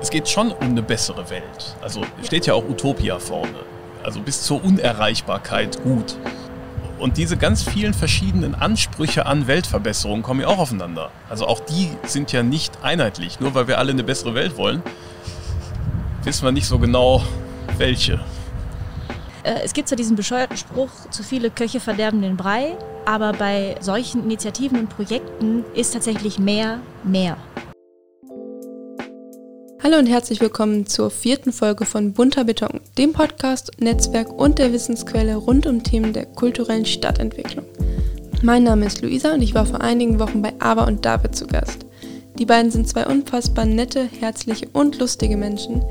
es geht schon um eine bessere Welt. Also steht ja auch Utopia vorne. Also bis zur Unerreichbarkeit gut. Und diese ganz vielen verschiedenen Ansprüche an Weltverbesserung kommen ja auch aufeinander. Also auch die sind ja nicht einheitlich. Nur weil wir alle eine bessere Welt wollen, wissen wir nicht so genau, welche. Äh, es gibt zwar diesen bescheuerten Spruch, zu viele Köche verderben den Brei, aber bei solchen Initiativen und Projekten ist tatsächlich mehr mehr. Hallo und herzlich willkommen zur vierten Folge von Bunter Beton, dem Podcast, Netzwerk und der Wissensquelle rund um Themen der kulturellen Stadtentwicklung. Mein Name ist Luisa und ich war vor einigen Wochen bei Ava und David zu Gast. Die beiden sind zwei unfassbar nette, herzliche und lustige Menschen,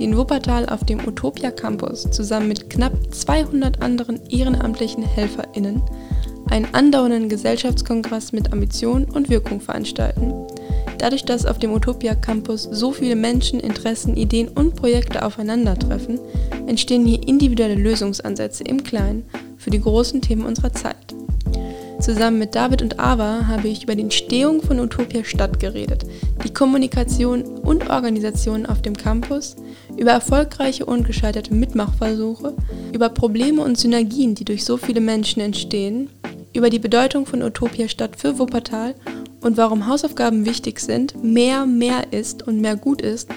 die in Wuppertal auf dem Utopia Campus zusammen mit knapp 200 anderen ehrenamtlichen HelferInnen einen andauernden Gesellschaftskongress mit Ambition und Wirkung veranstalten Dadurch, dass auf dem Utopia Campus so viele Menschen, Interessen, Ideen und Projekte aufeinandertreffen, entstehen hier individuelle Lösungsansätze im Kleinen für die großen Themen unserer Zeit. Zusammen mit David und Ava habe ich über die Entstehung von Utopia Stadt geredet, die Kommunikation und Organisation auf dem Campus, über erfolgreiche und gescheiterte Mitmachversuche, über Probleme und Synergien, die durch so viele Menschen entstehen, über die Bedeutung von Utopia Stadt für Wuppertal und warum Hausaufgaben wichtig sind, mehr mehr ist und mehr gut ist,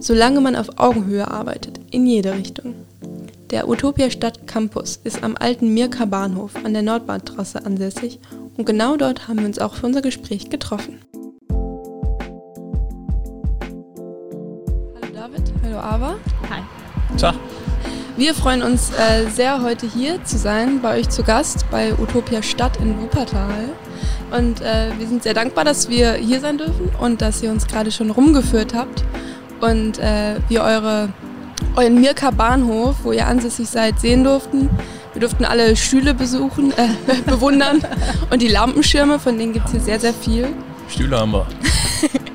solange man auf Augenhöhe arbeitet, in jede Richtung. Der Utopia Stadt Campus ist am alten Mirka Bahnhof an der Nordbahntrasse ansässig und genau dort haben wir uns auch für unser Gespräch getroffen. Hallo David, hallo Ava. Hi. Tag. Wir freuen uns äh, sehr, heute hier zu sein, bei euch zu Gast bei Utopia Stadt in Wuppertal. Und äh, wir sind sehr dankbar, dass wir hier sein dürfen und dass ihr uns gerade schon rumgeführt habt und äh, wir eure, euren Mirka Bahnhof, wo ihr ansässig seid, sehen durften. Wir durften alle Stühle besuchen, äh, bewundern und die Lampenschirme, von denen gibt es hier sehr, sehr viel. Stühle haben wir.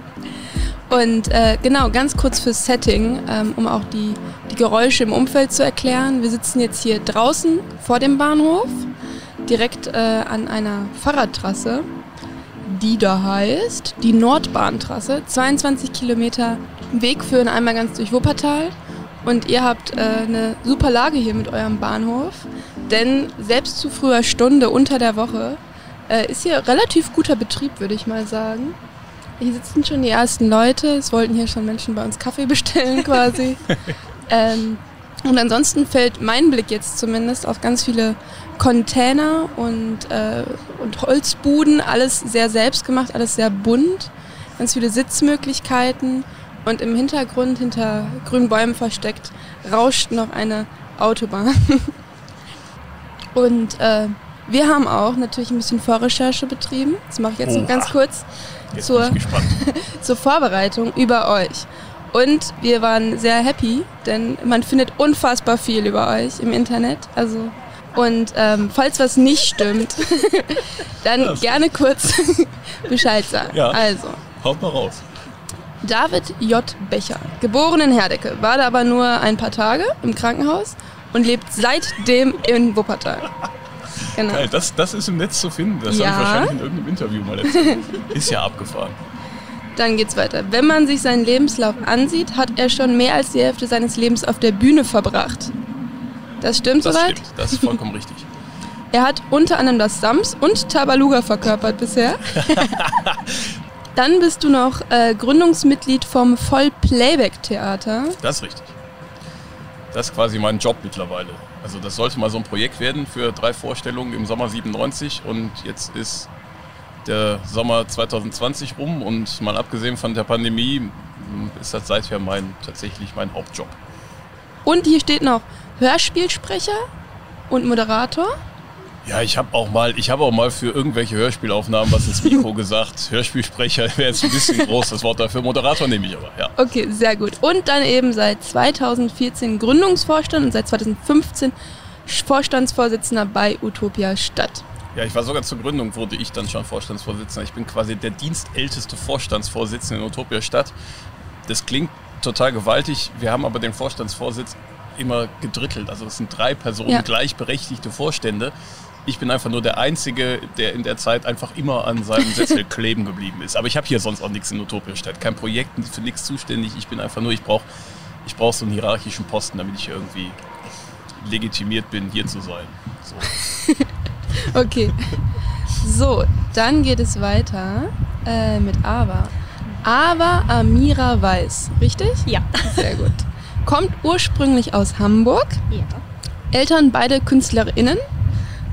und äh, genau, ganz kurz fürs Setting, ähm, um auch die, die Geräusche im Umfeld zu erklären. Wir sitzen jetzt hier draußen vor dem Bahnhof direkt äh, an einer Fahrradtrasse, die da heißt die Nordbahntrasse. 22 Kilometer Weg führen einmal ganz durch Wuppertal. Und ihr habt äh, eine super Lage hier mit eurem Bahnhof, denn selbst zu früher Stunde unter der Woche äh, ist hier relativ guter Betrieb, würde ich mal sagen. Hier sitzen schon die ersten Leute, es wollten hier schon Menschen bei uns Kaffee bestellen quasi. ähm, und ansonsten fällt mein Blick jetzt zumindest auf ganz viele Container und, äh, und Holzbuden, alles sehr selbstgemacht, alles sehr bunt, ganz viele Sitzmöglichkeiten und im Hintergrund, hinter grünen Bäumen versteckt, rauscht noch eine Autobahn. und äh, wir haben auch natürlich ein bisschen Vorrecherche betrieben. Das mache ich jetzt Oha. noch ganz kurz Jetzt zur, zur Vorbereitung über euch. Und wir waren sehr happy, denn man findet unfassbar viel über euch im Internet. Also und ähm, falls was nicht stimmt, dann Das- gerne kurz Bescheid sagen. Ja. Also, Haut mal raus. David J. Becher, geboren in Herdecke, war da aber nur ein paar Tage im Krankenhaus und lebt seitdem in Wuppertal. Genau. Geil, das, das ist im Netz zu finden. Das Ja. habe ich wahrscheinlich in irgendeinem Interview mal erzählt. Ist ja abgefahren. Dann geht's weiter. Wenn man sich seinen Lebenslauf ansieht, hat er schon mehr als die Hälfte seines Lebens auf der Bühne verbracht. Das stimmt Das soweit? stimmt. Das ist vollkommen richtig. Er hat unter anderem das Sams und Tabaluga verkörpert bisher. Dann bist du noch äh, Gründungsmitglied vom Voll-Playback-Theater. Das ist richtig. Das ist quasi mein Job mittlerweile. Also das sollte mal so ein Projekt werden für drei Vorstellungen im Sommer 97 und jetzt ist der Sommer 2020 rum und mal abgesehen von der Pandemie m, ist das seither mein, tatsächlich mein Hauptjob. Und hier steht noch Hörspielsprecher und Moderator. Ja, ich habe auch mal, ich habe auch mal für irgendwelche Hörspielaufnahmen was ins Mikro gesagt. Hörspielsprecher wäre jetzt ein bisschen groß, das Wort dafür. Moderator nehme ich aber, ja. Okay, sehr gut. Und dann eben seit 2014 Gründungsvorstand und seit 2015 Vorstandsvorsitzender bei Utopia Stadt. Ja, ich war sogar zur Gründung, wurde ich dann schon Vorstandsvorsitzender. Ich bin quasi der dienstälteste Vorstandsvorsitzende in Utopia Stadt. Das klingt total gewaltig. Wir haben aber den Vorstandsvorsitz immer gedrittelt. Also es sind drei Personen Ja. gleichberechtigte Vorstände. Ich bin einfach nur der Einzige, der in der Zeit einfach immer an seinem Sessel kleben geblieben ist. Aber ich habe hier sonst auch nichts in Utopia Stadt. Kein Projekt, für nichts zuständig. Ich bin einfach nur, ich brauche ich brauch so einen hierarchischen Posten, damit ich irgendwie legitimiert bin, hier zu sein. So. Okay. So, dann geht es weiter äh, mit Aber. Aber Amira Weiß, richtig? Ja. Sehr gut. Kommt ursprünglich aus Hamburg. Ja. Eltern beide KünstlerInnen.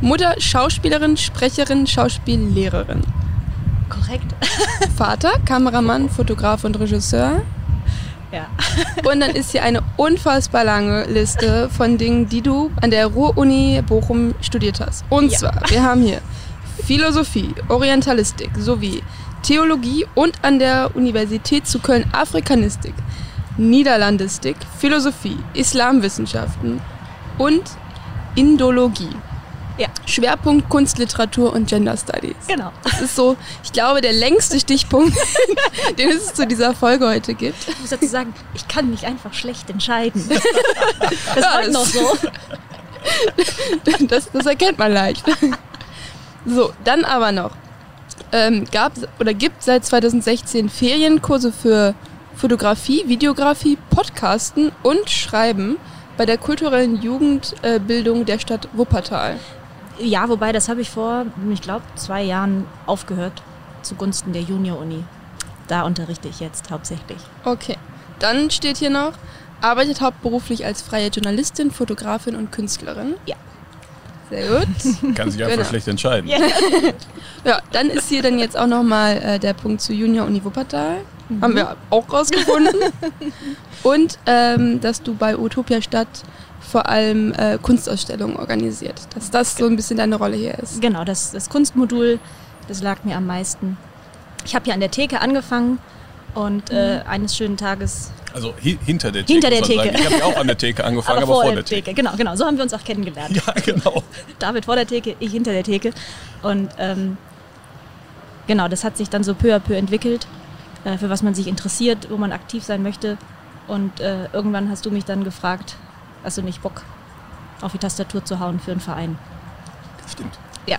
Mutter Schauspielerin, Sprecherin, Schauspiellehrerin. Korrekt. Vater Kameramann, Fotograf und Regisseur. Ja. Und dann ist hier eine unfassbar lange Liste von Dingen, die du an der Ruhr-Uni Bochum studiert hast. Und Ja. zwar, wir haben hier Philosophie, Orientalistik sowie Theologie und an der Universität zu Köln Afrikanistik, Niederlandistik, Philosophie, Islamwissenschaften und Indologie. Ja. Schwerpunkt Kunstliteratur und Gender Studies. Genau. Das ist so, ich glaube, der längste Stichpunkt, den es zu dieser Folge heute gibt. Ich muss dazu sagen, ich kann mich einfach schlecht entscheiden. Das Ja, war noch so. Das, das erkennt man leicht. So, dann aber noch. Ähm, gab oder gibt seit 2016 Ferienkurse für Fotografie, Videografie, Podcasten und Schreiben bei der kulturellen Jugendbildung der Stadt Wuppertal. Ja, wobei, das habe ich vor, ich glaube, zwei Jahren aufgehört zugunsten der Junior-Uni. Da unterrichte ich jetzt hauptsächlich. Okay. Dann steht hier noch, arbeitet hauptberuflich als freie Journalistin, Fotografin und Künstlerin. Ja. Sehr gut. Kann sich einfach Genau. schlecht entscheiden. Ja. Ja, dann ist hier dann jetzt auch nochmal äh, der Punkt zu Junior Uni Wuppertal. Haben wir auch rausgefunden. Und ähm, dass du bei Utopia Stadt vor allem äh, Kunstausstellungen organisiert. Dass das so ein bisschen deine Rolle hier ist. Genau, das, das Kunstmodul, das lag mir am meisten. Ich habe ja an der Theke angefangen und äh, eines schönen Tages Also hi hinter der Theke. Hinter der Theke. Ich habe ja auch an der Theke angefangen, aber, vor der Theke. Genau, genau, so haben wir uns auch kennengelernt. Ja, genau. David vor der Theke, ich hinter der Theke. Und ähm, genau, das hat sich dann so peu à peu entwickelt, äh, für was man sich interessiert, wo man aktiv sein möchte. Und äh, irgendwann hast du mich dann gefragt, hast du nicht Bock, auf die Tastatur zu hauen für einen Verein? Stimmt. Ja.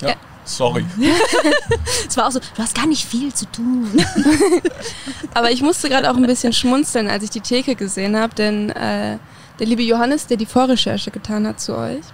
Ja, Ja. sorry. Es war auch so, du hast gar nicht viel zu tun. Aber ich musste gerade auch ein bisschen schmunzeln, als ich die Theke gesehen habe, denn äh, der liebe Johannes, der die Vorrecherche getan hat zu euch,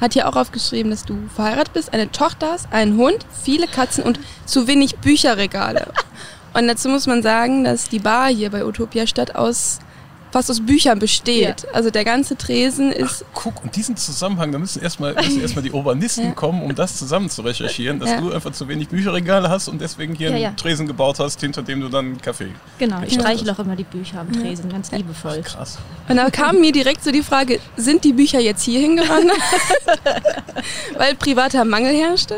hat hier auch aufgeschrieben, dass du verheiratet bist, eine Tochter hast, einen Hund, viele Katzen und zu wenig Bücherregale. Und dazu muss man sagen, dass die Bar hier bei Utopia Stadt aus fast aus Büchern besteht. Also der ganze Tresen ist Guck, und diesen Zusammenhang, da müssen erstmal müssen erstmal die Urbanisten Ja. kommen, um das zusammen zu recherchieren, dass Ja. du einfach zu wenig Bücherregale hast und deswegen hier Ja, einen ja. Tresen gebaut hast, hinter dem du dann einen Kaffee. Genau, ich Ja. streiche auch immer die Bücher am Tresen, ganz liebevoll. Krass. Und da kam mir direkt so die Frage, sind die Bücher jetzt hier hingewandert? Weil privater Mangel herrschte?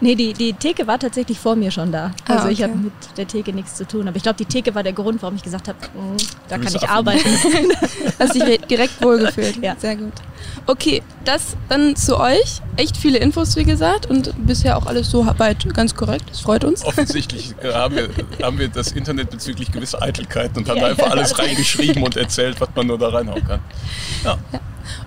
Nee, die, die Theke war tatsächlich vor mir schon da. Ah, Also ich okay. habe mit der Theke nichts zu tun. Aber ich glaube, die Theke war der Grund, warum ich gesagt habe, mm, da kann ich arbeiten. Hast dich re- direkt wohlgefühlt. Ja. Sehr gut. Okay, das dann zu euch. Echt viele Infos, wie gesagt. Und bisher auch alles so weit ganz korrekt. Das freut uns. Offensichtlich äh, haben, wir, haben wir das Internet bezüglich gewisser Eitelkeiten und haben Ja, da einfach ja. alles reingeschrieben und erzählt, was man nur da reinhauen kann. Ja,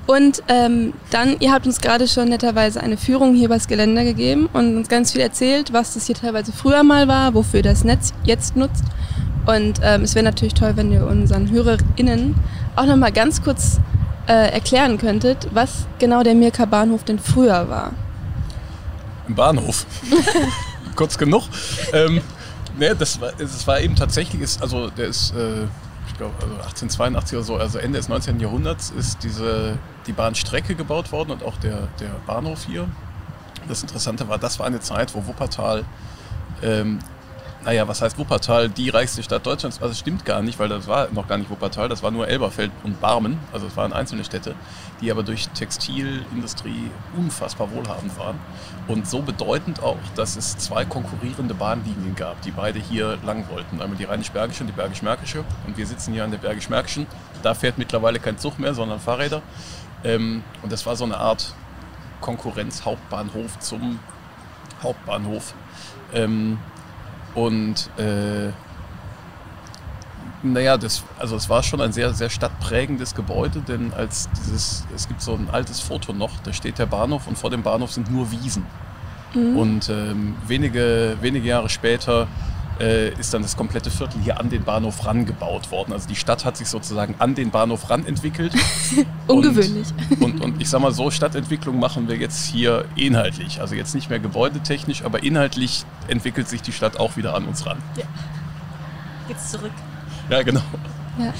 Und ähm, dann, ihr habt uns gerade schon netterweise eine Führung hier übers Geländer gegeben und uns ganz viel erzählt, was das hier teilweise früher mal war, wofür das Netz jetzt nutzt. Und ähm, es wäre natürlich toll, wenn ihr unseren HörerInnen auch nochmal ganz kurz äh, erklären könntet, was genau der Mirka Bahnhof denn früher war. im Bahnhof. Kurz genug. Ähm, ne, das, war, das war eben tatsächlich, ist, also der ist, äh, ich glaube, also 1882 oder so, also Ende des 19. Jahrhunderts ist diese, die Bahnstrecke gebaut worden und auch der, der Bahnhof hier. Das Interessante war, das war eine Zeit, wo Wuppertal, ähm, naja, was heißt Wuppertal, die reichste Stadt Deutschlands, also es stimmt gar nicht, weil das war noch gar nicht Wuppertal, das war nur Elberfeld und Barmen, also es waren einzelne Städte, die aber durch Textilindustrie unfassbar wohlhabend waren. Und so bedeutend auch, dass es zwei konkurrierende Bahnlinien gab, die beide hier lang wollten, einmal die Rheinisch-Bergische und die Bergisch-Märkische. Und wir sitzen hier an der Bergisch-Märkischen, da fährt mittlerweile kein Zug mehr, sondern Fahrräder. Ähm, und das war so eine Art Konkurrenz-Hauptbahnhof zum Hauptbahnhof. Und äh, Naja, das, also es war schon ein sehr, sehr stadtprägendes Gebäude, denn als dieses, es gibt so ein altes Foto noch, da steht der Bahnhof und vor dem Bahnhof sind nur Wiesen. Mhm. Und ähm, wenige, wenige Jahre später ist dann das komplette Viertel hier an den Bahnhof rangebaut worden. Also die Stadt hat sich sozusagen an den Bahnhof ran entwickelt. Ungewöhnlich. Und, und, und, ich sag mal so, Stadtentwicklung machen wir jetzt hier inhaltlich. Also jetzt nicht mehr gebäudetechnisch, aber inhaltlich entwickelt sich die Stadt auch wieder an uns ran. Ja. Geht's zurück. Ja, genau. Ja,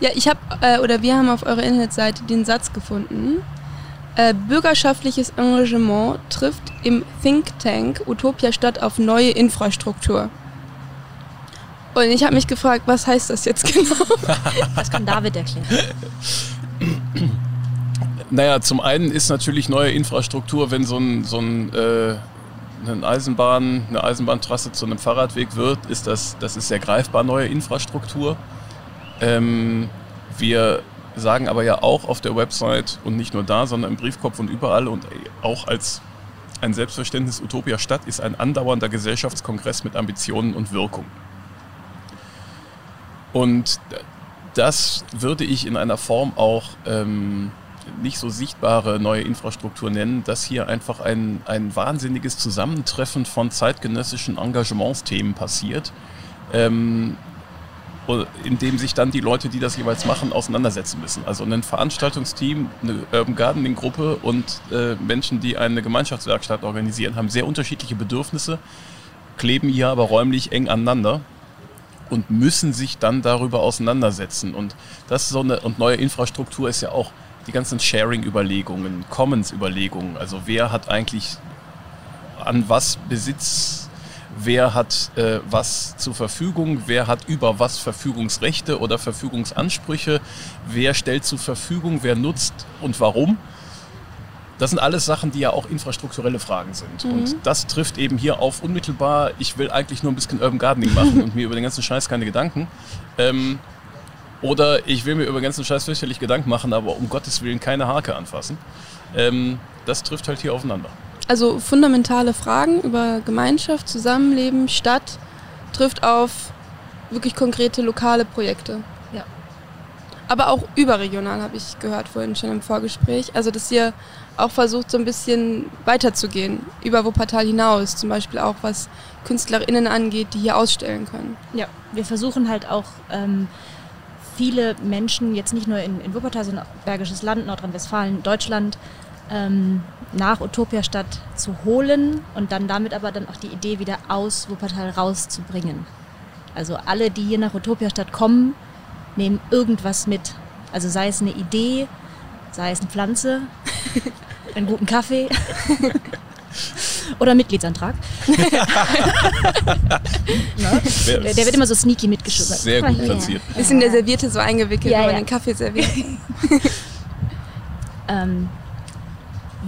ja ich habe, äh, oder wir haben auf eurer Internetseite den Satz gefunden. Äh, bürgerschaftliches Engagement trifft im Think Tank Utopia Stadt auf neue Infrastruktur. Und ich habe mich gefragt, was heißt das jetzt genau? Das kann David erklären. Naja, zum einen ist natürlich neue Infrastruktur, wenn so ein, so ein äh, eine Eisenbahn, eine Eisenbahntrasse zu einem Fahrradweg wird, ist das, das ist sehr greifbar neue Infrastruktur. Ähm, wir sagen aber ja auch auf der Website und nicht nur da, sondern im Briefkopf und überall und auch als ein Selbstverständnis Utopia Stadt ist ein andauernder Gesellschaftskongress mit Ambitionen und Wirkung. Und das würde ich in einer Form auch ähm, nicht so sichtbare neue Infrastruktur nennen, dass hier einfach ein, ein wahnsinniges Zusammentreffen von zeitgenössischen Engagementsthemen passiert, ähm, in dem sich dann die Leute, die das jeweils machen, auseinandersetzen müssen. Also ein Veranstaltungsteam, eine Urban Gardening Gruppe und äh, Menschen, die eine Gemeinschaftswerkstatt organisieren, haben sehr unterschiedliche Bedürfnisse, kleben hier aber räumlich eng aneinander und müssen sich dann darüber auseinandersetzen. Und das ist so eine und neue Infrastruktur ist ja auch die ganzen Sharing-Überlegungen, Commons-Überlegungen. Also wer hat eigentlich an was Besitz, wer hat äh, was zur Verfügung, wer hat über was Verfügungsrechte oder Verfügungsansprüche, wer stellt zur Verfügung, wer nutzt und warum. Das sind alles Sachen, die ja auch infrastrukturelle Fragen sind. Mhm. Und das trifft eben hier auf unmittelbar, ich will eigentlich nur ein bisschen Urban Gardening machen und mir über den ganzen Scheiß keine Gedanken. Ähm, oder ich will mir über den ganzen Scheiß fürchterlich Gedanken machen, aber um Gottes Willen keine Hake anfassen. Ähm, das trifft halt hier aufeinander. Also fundamentale Fragen über Gemeinschaft, Zusammenleben, Stadt trifft auf wirklich konkrete lokale Projekte. Ja. Aber auch überregional habe ich gehört vorhin schon im Vorgespräch. Also dass ihr auch versucht, so ein bisschen weiterzugehen, über Wuppertal hinaus, zum Beispiel auch was KünstlerInnen angeht, die hier ausstellen können. Ja, wir versuchen halt auch ähm, viele Menschen, jetzt nicht nur in, in Wuppertal, sondern Bergisches Land, Nordrhein-Westfalen, Deutschland, ähm, nach Utopiastadt zu holen und dann damit aber dann auch die Idee wieder aus Wuppertal rauszubringen. Also alle, die hier nach Utopiastadt kommen, nehmen irgendwas mit. Also sei es eine Idee, sei es eine Pflanze, einen guten Kaffee oder Mitgliedsantrag. der, der, wird immer so sneaky mitgeschrieben. Sehr gut platziert. Ist in der Serviette so eingewickelt, ja, wenn man ja. den Kaffee serviert. ähm,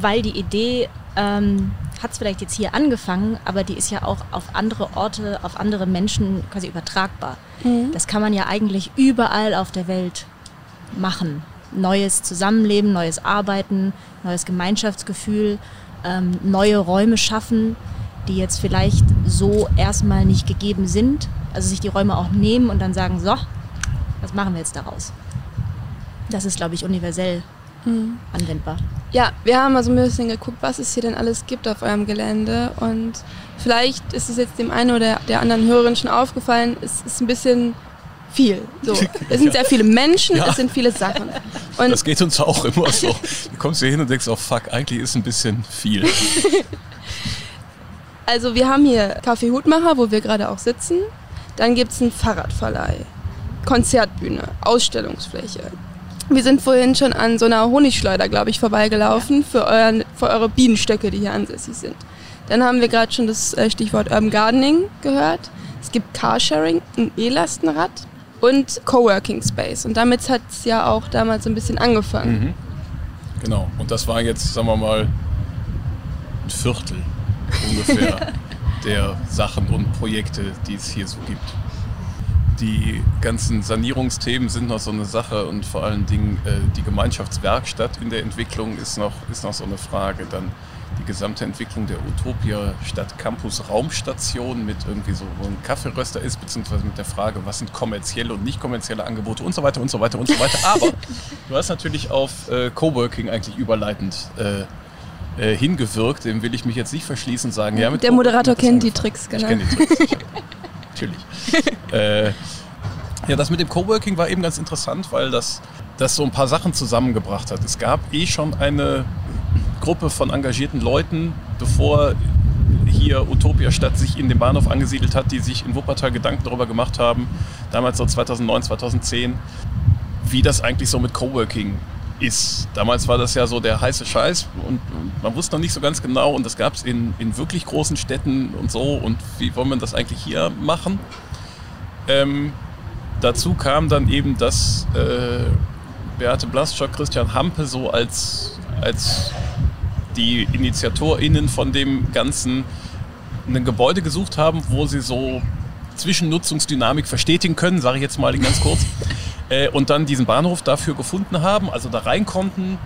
weil die Idee ähm, hat es vielleicht jetzt hier angefangen, aber die ist ja auch auf andere Orte, auf andere Menschen quasi übertragbar. Mhm. Das kann man ja eigentlich überall auf der Welt machen neues Zusammenleben, neues Arbeiten, neues Gemeinschaftsgefühl, ähm, neue Räume schaffen, die jetzt vielleicht so erstmal nicht gegeben sind. Also sich die Räume auch nehmen und dann sagen, so, was machen wir jetzt daraus? Das ist, glaube ich, universell mhm. anwendbar. Ja, wir haben also ein bisschen geguckt, was es hier denn alles gibt auf eurem Gelände und vielleicht ist es jetzt dem einen oder der anderen Hörerin schon aufgefallen, es ist ein bisschen viel. So. Es sind sehr viele Menschen, ja. es sind viele Sachen. Und das geht uns auch immer so. Du kommst hier hin und denkst, oh fuck, eigentlich ist ein bisschen viel. Also wir haben hier Kaffee Hutmacher, wo wir gerade auch sitzen. Dann gibt es einen Fahrradverleih, Konzertbühne, Ausstellungsfläche. Wir sind vorhin schon an so einer Honigschleuder, glaube ich, vorbeigelaufen für, euren, für eure Bienenstöcke, die hier ansässig sind. Dann haben wir gerade schon das äh, Stichwort Urban Gardening gehört. Es gibt Carsharing, ein E-Lastenrad, und Coworking Space. Und damit hat es ja auch damals ein bisschen angefangen. Mhm. Genau. Und das war jetzt, sagen wir mal, ein Viertel ungefähr der Sachen und Projekte, die es hier so gibt. Die ganzen Sanierungsthemen sind noch so eine Sache und vor allen Dingen äh, die Gemeinschaftswerkstatt in der Entwicklung ist noch, ist noch so eine Frage. Dann die gesamte Entwicklung der Utopia Stadt Campus Raumstation mit irgendwie so ein Kaffeeröster ist, beziehungsweise mit der Frage, was sind kommerzielle und nicht kommerzielle Angebote und so weiter und so weiter und so weiter. Aber du hast natürlich auf äh, Coworking eigentlich überleitend äh, äh, hingewirkt. Dem will ich mich jetzt nicht verschließen und sagen, ja, Der Moderator kennt die Tricks, genau. genau. Ich kenne die Tricks. Natürlich. äh, ja, das mit dem Coworking war eben ganz interessant, weil das, das so ein paar Sachen zusammengebracht hat. Es gab eh schon eine Gruppe von engagierten Leuten, bevor hier Utopia Stadt sich in den Bahnhof angesiedelt hat, die sich in Wuppertal Gedanken darüber gemacht haben, damals so 2009, 2010, wie das eigentlich so mit Coworking ist. Damals war das ja so der heiße Scheiß und man wusste noch nicht so ganz genau und das gab es in, in wirklich großen Städten und so und wie wollen wir das eigentlich hier machen? Ähm, dazu kam dann eben, dass äh, Beate Blaschock, Christian Hampe so als, als die InitiatorInnen von dem Ganzen ein Gebäude gesucht haben, wo sie so Zwischennutzungsdynamik verstetigen können, sage ich jetzt mal ganz kurz. Äh, und dann diesen Bahnhof dafür gefunden haben, also da rein konnten.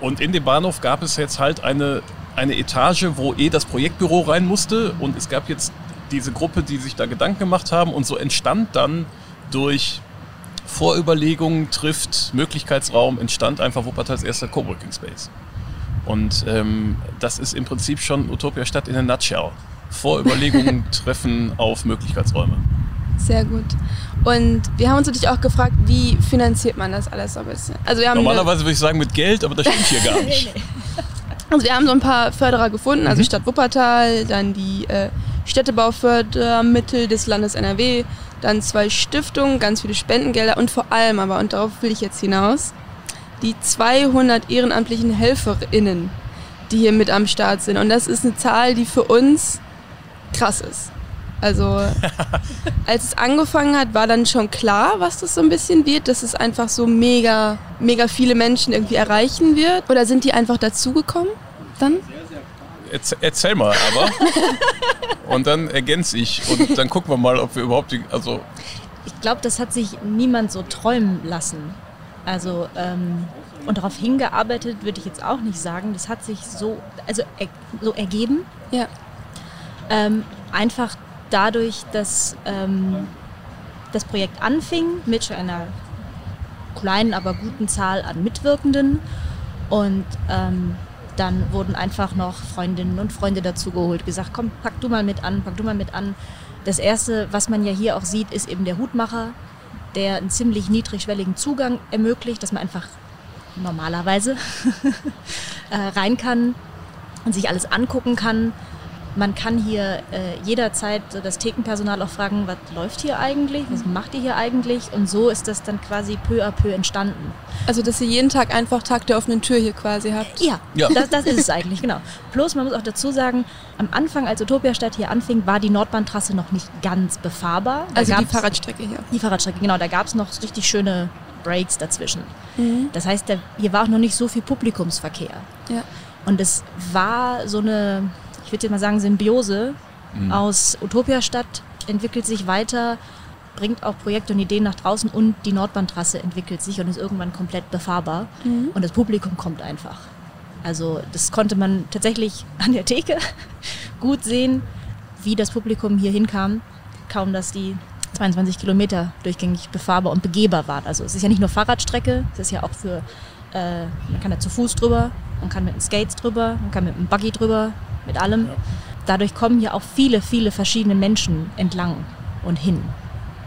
Und in dem Bahnhof gab es jetzt halt eine, eine Etage, wo eh das Projektbüro rein musste. Und es gab jetzt diese Gruppe, die sich da Gedanken gemacht haben. Und so entstand dann durch Vorüberlegungen, trifft Möglichkeitsraum, entstand einfach Wuppertals erster Coworking Space. Und ähm, das ist im Prinzip schon Utopia Stadt in a nutshell. Vorüberlegungen treffen auf Möglichkeitsräume. Sehr gut. Und wir haben uns natürlich auch gefragt, wie finanziert man das alles so ein bisschen? Also wir haben Normalerweise würde ich sagen mit Geld, aber das stimmt hier gar nicht. Also wir haben so ein paar Förderer gefunden, also Mhm. Stadt Wuppertal, dann die äh, Städtebaufördermittel des Landes NRW, dann zwei Stiftungen, ganz viele Spendengelder und vor allem aber, und darauf will ich jetzt hinaus, die 200 ehrenamtlichen HelferInnen, die hier mit am Start sind. Und das ist eine Zahl, die für uns krass ist. Also als es angefangen hat, war dann schon klar, was das so ein bisschen wird, dass es einfach so mega, mega viele Menschen irgendwie erreichen wird. Oder sind die einfach dazugekommen dann? Erzähl, erzähl mal aber. Und dann ergänze ich. Und dann gucken wir mal, ob wir überhaupt die. Also, Ich glaube, das hat sich niemand so träumen lassen. Also, ähm, und darauf hingearbeitet würde ich jetzt auch nicht sagen. Das hat sich so, also er, so ergeben. Ja. Ähm, einfach dadurch, dass ähm, das Projekt anfing mit schon einer kleinen, aber guten Zahl an Mitwirkenden. Und ähm, dann wurden einfach noch Freundinnen und Freunde dazugeholt, gesagt, komm, pack du mal mit an, pack du mal mit an. Das Erste, was man ja hier auch sieht, ist eben der Hutmacher, der einen ziemlich niedrigschwelligen Zugang ermöglicht, dass man einfach normalerweise äh, rein kann und sich alles angucken kann. Man kann hier äh, jederzeit so das Thekenpersonal auch fragen, was läuft hier eigentlich, was macht ihr hier eigentlich? Und so ist das dann quasi peu à peu entstanden. Also dass ihr jeden Tag einfach Tag der offenen Tür hier quasi habt. Ja, Ja. Das, das ist es eigentlich, genau. Plus, man muss auch dazu sagen, am Anfang, als Utopiastadt hier anfing, war die Nordbahntrasse noch nicht ganz befahrbar. Da Also die Fahrradstrecke hier. Die Fahrradstrecke, genau. Da gab es noch richtig schöne Breaks dazwischen. Das heißt, da, hier war auch noch nicht so viel Publikumsverkehr. Ja. Und es war so eine, ich würde jetzt mal sagen, Symbiose aus Utopiastadt, entwickelt sich weiter, bringt auch Projekte und Ideen nach draußen und die Nordbahntrasse entwickelt sich und ist irgendwann komplett befahrbar. Und das Publikum kommt einfach. Also das konnte man tatsächlich an der Theke gut sehen, wie das Publikum hier hinkam. Kaum, dass die 22 Kilometer durchgängig befahrbar und begehbar waren. Also es ist ja nicht nur Fahrradstrecke, es ist ja auch für, äh, man kann da zu Fuß drüber, man kann mit den Skates drüber, man kann mit dem Buggy drüber, mit allem. Dadurch kommen hier auch viele, viele verschiedene Menschen entlang und hin.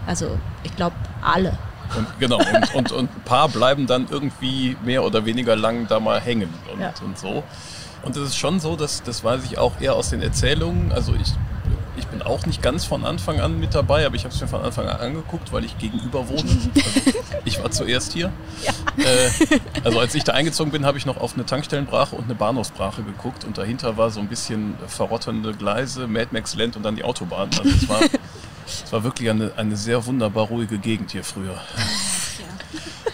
Also ich glaube alle. und, genau. Und, und, und ein paar bleiben dann irgendwie mehr oder weniger lang da mal hängen und, Ja. und so. Und es ist schon so, dass das weiß ich auch eher aus den Erzählungen. Also ich, ich bin auch nicht ganz von Anfang an mit dabei, aber ich habe es mir von Anfang an angeguckt, weil ich gegenüber wohne. Also ich war zuerst hier. Äh, also als ich da eingezogen bin, habe ich noch auf eine Tankstellenbrache und eine Bahnhofsbrache geguckt und dahinter war so ein bisschen verrottende Gleise, Mad Max Land und dann die Autobahn. Also es war, es war wirklich eine, eine sehr wunderbar ruhige Gegend hier früher.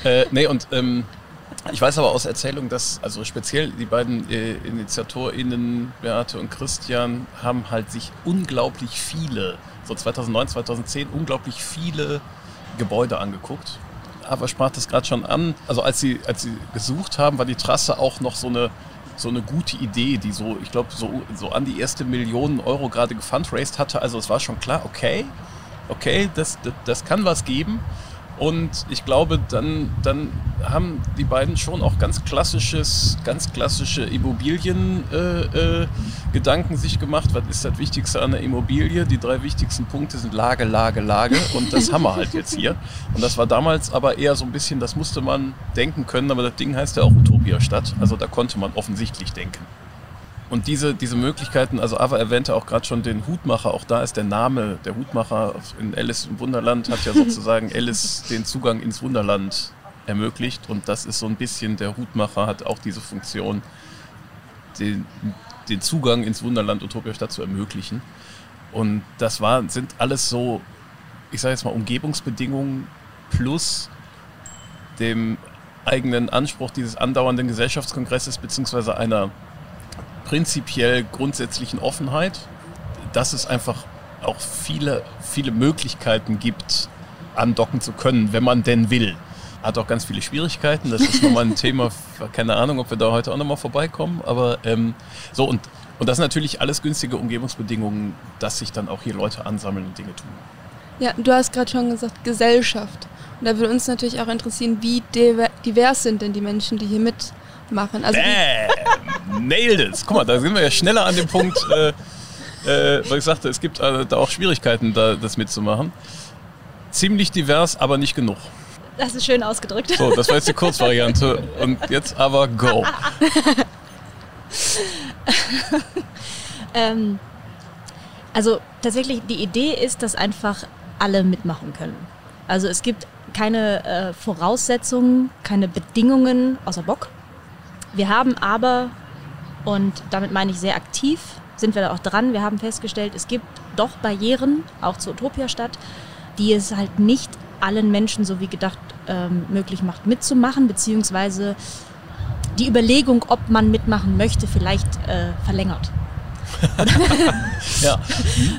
Äh, nee, und ähm, ich weiß aber aus Erzählung, dass also speziell die beiden äh, InitiatorInnen, Beate und Christian, haben halt sich unglaublich viele, so 2009, 2010, unglaublich viele Gebäude angeguckt. Aber sprach das gerade schon an. Also als sie, als sie gesucht haben, war die Trasse auch noch so eine so eine gute Idee, die so, ich glaube, so, so an die erste Million Euro gerade gefundraised hatte. Also es war schon klar, okay, okay, das, das, das kann was geben. Und ich glaube, dann, dann haben die beiden schon auch ganz klassisches, ganz klassische Immobilien-Gedanken äh, äh, sich gemacht. Was ist das Wichtigste an der Immobilie? Die drei wichtigsten Punkte sind Lage, Lage, Lage. Und das haben wir halt jetzt hier. Und das war damals aber eher so ein bisschen, das musste man denken können, aber das Ding heißt ja auch Utopia Stadt. Also da konnte man offensichtlich denken. Und diese, diese Möglichkeiten, also Ava erwähnte auch gerade schon den Hutmacher, auch da ist der Name, der Hutmacher in Alice im Wunderland hat ja sozusagen Alice den Zugang ins Wunderland ermöglicht und das ist so ein bisschen, der Hutmacher hat auch diese Funktion, den, den Zugang ins Wunderland Utopia Stadt zu ermöglichen. Und das war, sind alles so, ich sage jetzt mal, Umgebungsbedingungen plus dem eigenen Anspruch dieses andauernden Gesellschaftskongresses beziehungsweise einer prinzipiell grundsätzlichen Offenheit, dass es einfach auch viele, viele Möglichkeiten gibt, andocken zu können, wenn man denn will. Hat auch ganz viele Schwierigkeiten. Das ist nochmal ein Thema, keine Ahnung, ob wir da heute auch nochmal vorbeikommen. Aber ähm, so und, und das sind natürlich alles günstige Umgebungsbedingungen, dass sich dann auch hier Leute ansammeln und Dinge tun. Ja, du hast gerade schon gesagt, Gesellschaft. Und da würde uns natürlich auch interessieren, wie divers sind denn die Menschen, die hier mit machen. Also Bam! Nailed it! Guck mal, da sind wir ja schneller an dem Punkt, äh, äh, weil ich sagte, es gibt äh, da auch Schwierigkeiten, da, das mitzumachen. Ziemlich divers, aber nicht genug. Das ist schön ausgedrückt. So, das war jetzt die Kurzvariante. Und jetzt aber go. ähm, also tatsächlich, die Idee ist, dass einfach alle mitmachen können. Also es gibt keine äh, Voraussetzungen, keine Bedingungen außer Bock. Wir haben aber, und damit meine ich sehr aktiv, sind wir da auch dran, wir haben festgestellt, es gibt doch Barrieren, auch zur Utopia-Stadt, die es halt nicht allen Menschen so wie gedacht ähm, möglich macht, mitzumachen, beziehungsweise die Überlegung, ob man mitmachen möchte, vielleicht äh, verlängert. ja.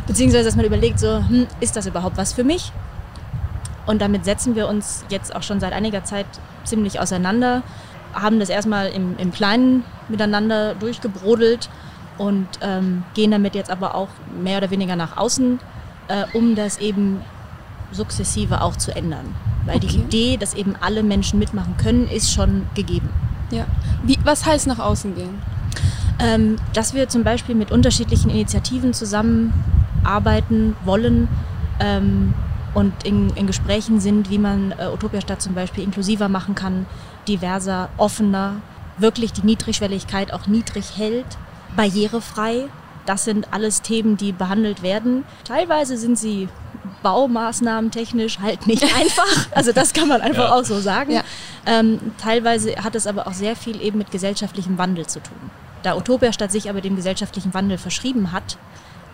Beziehungsweise, dass man überlegt, so, hm, ist das überhaupt was für mich? Und damit setzen wir uns jetzt auch schon seit einiger Zeit ziemlich auseinander haben das erstmal im, im Kleinen miteinander durchgebrodelt und ähm, gehen damit jetzt aber auch mehr oder weniger nach außen, äh, um das eben sukzessive auch zu ändern. Weil okay. die Idee, dass eben alle Menschen mitmachen können, ist schon gegeben. Ja. Wie, was heißt nach außen gehen? Ähm, dass wir zum Beispiel mit unterschiedlichen Initiativen zusammenarbeiten wollen ähm, und in, in, Gesprächen sind, wie man äh, Utopia Stadt zum Beispiel inklusiver machen kann, diverser, offener, wirklich die Niedrigschwelligkeit auch niedrig hält, barrierefrei. Das sind alles Themen, die behandelt werden. Teilweise sind sie Baumaßnahmen technisch halt nicht einfach. Also das kann man einfach ja. auch so sagen. Ja. Ähm, teilweise hat es aber auch sehr viel eben mit gesellschaftlichem Wandel zu tun. Da Utopia Stadt sich aber dem gesellschaftlichen Wandel verschrieben hat,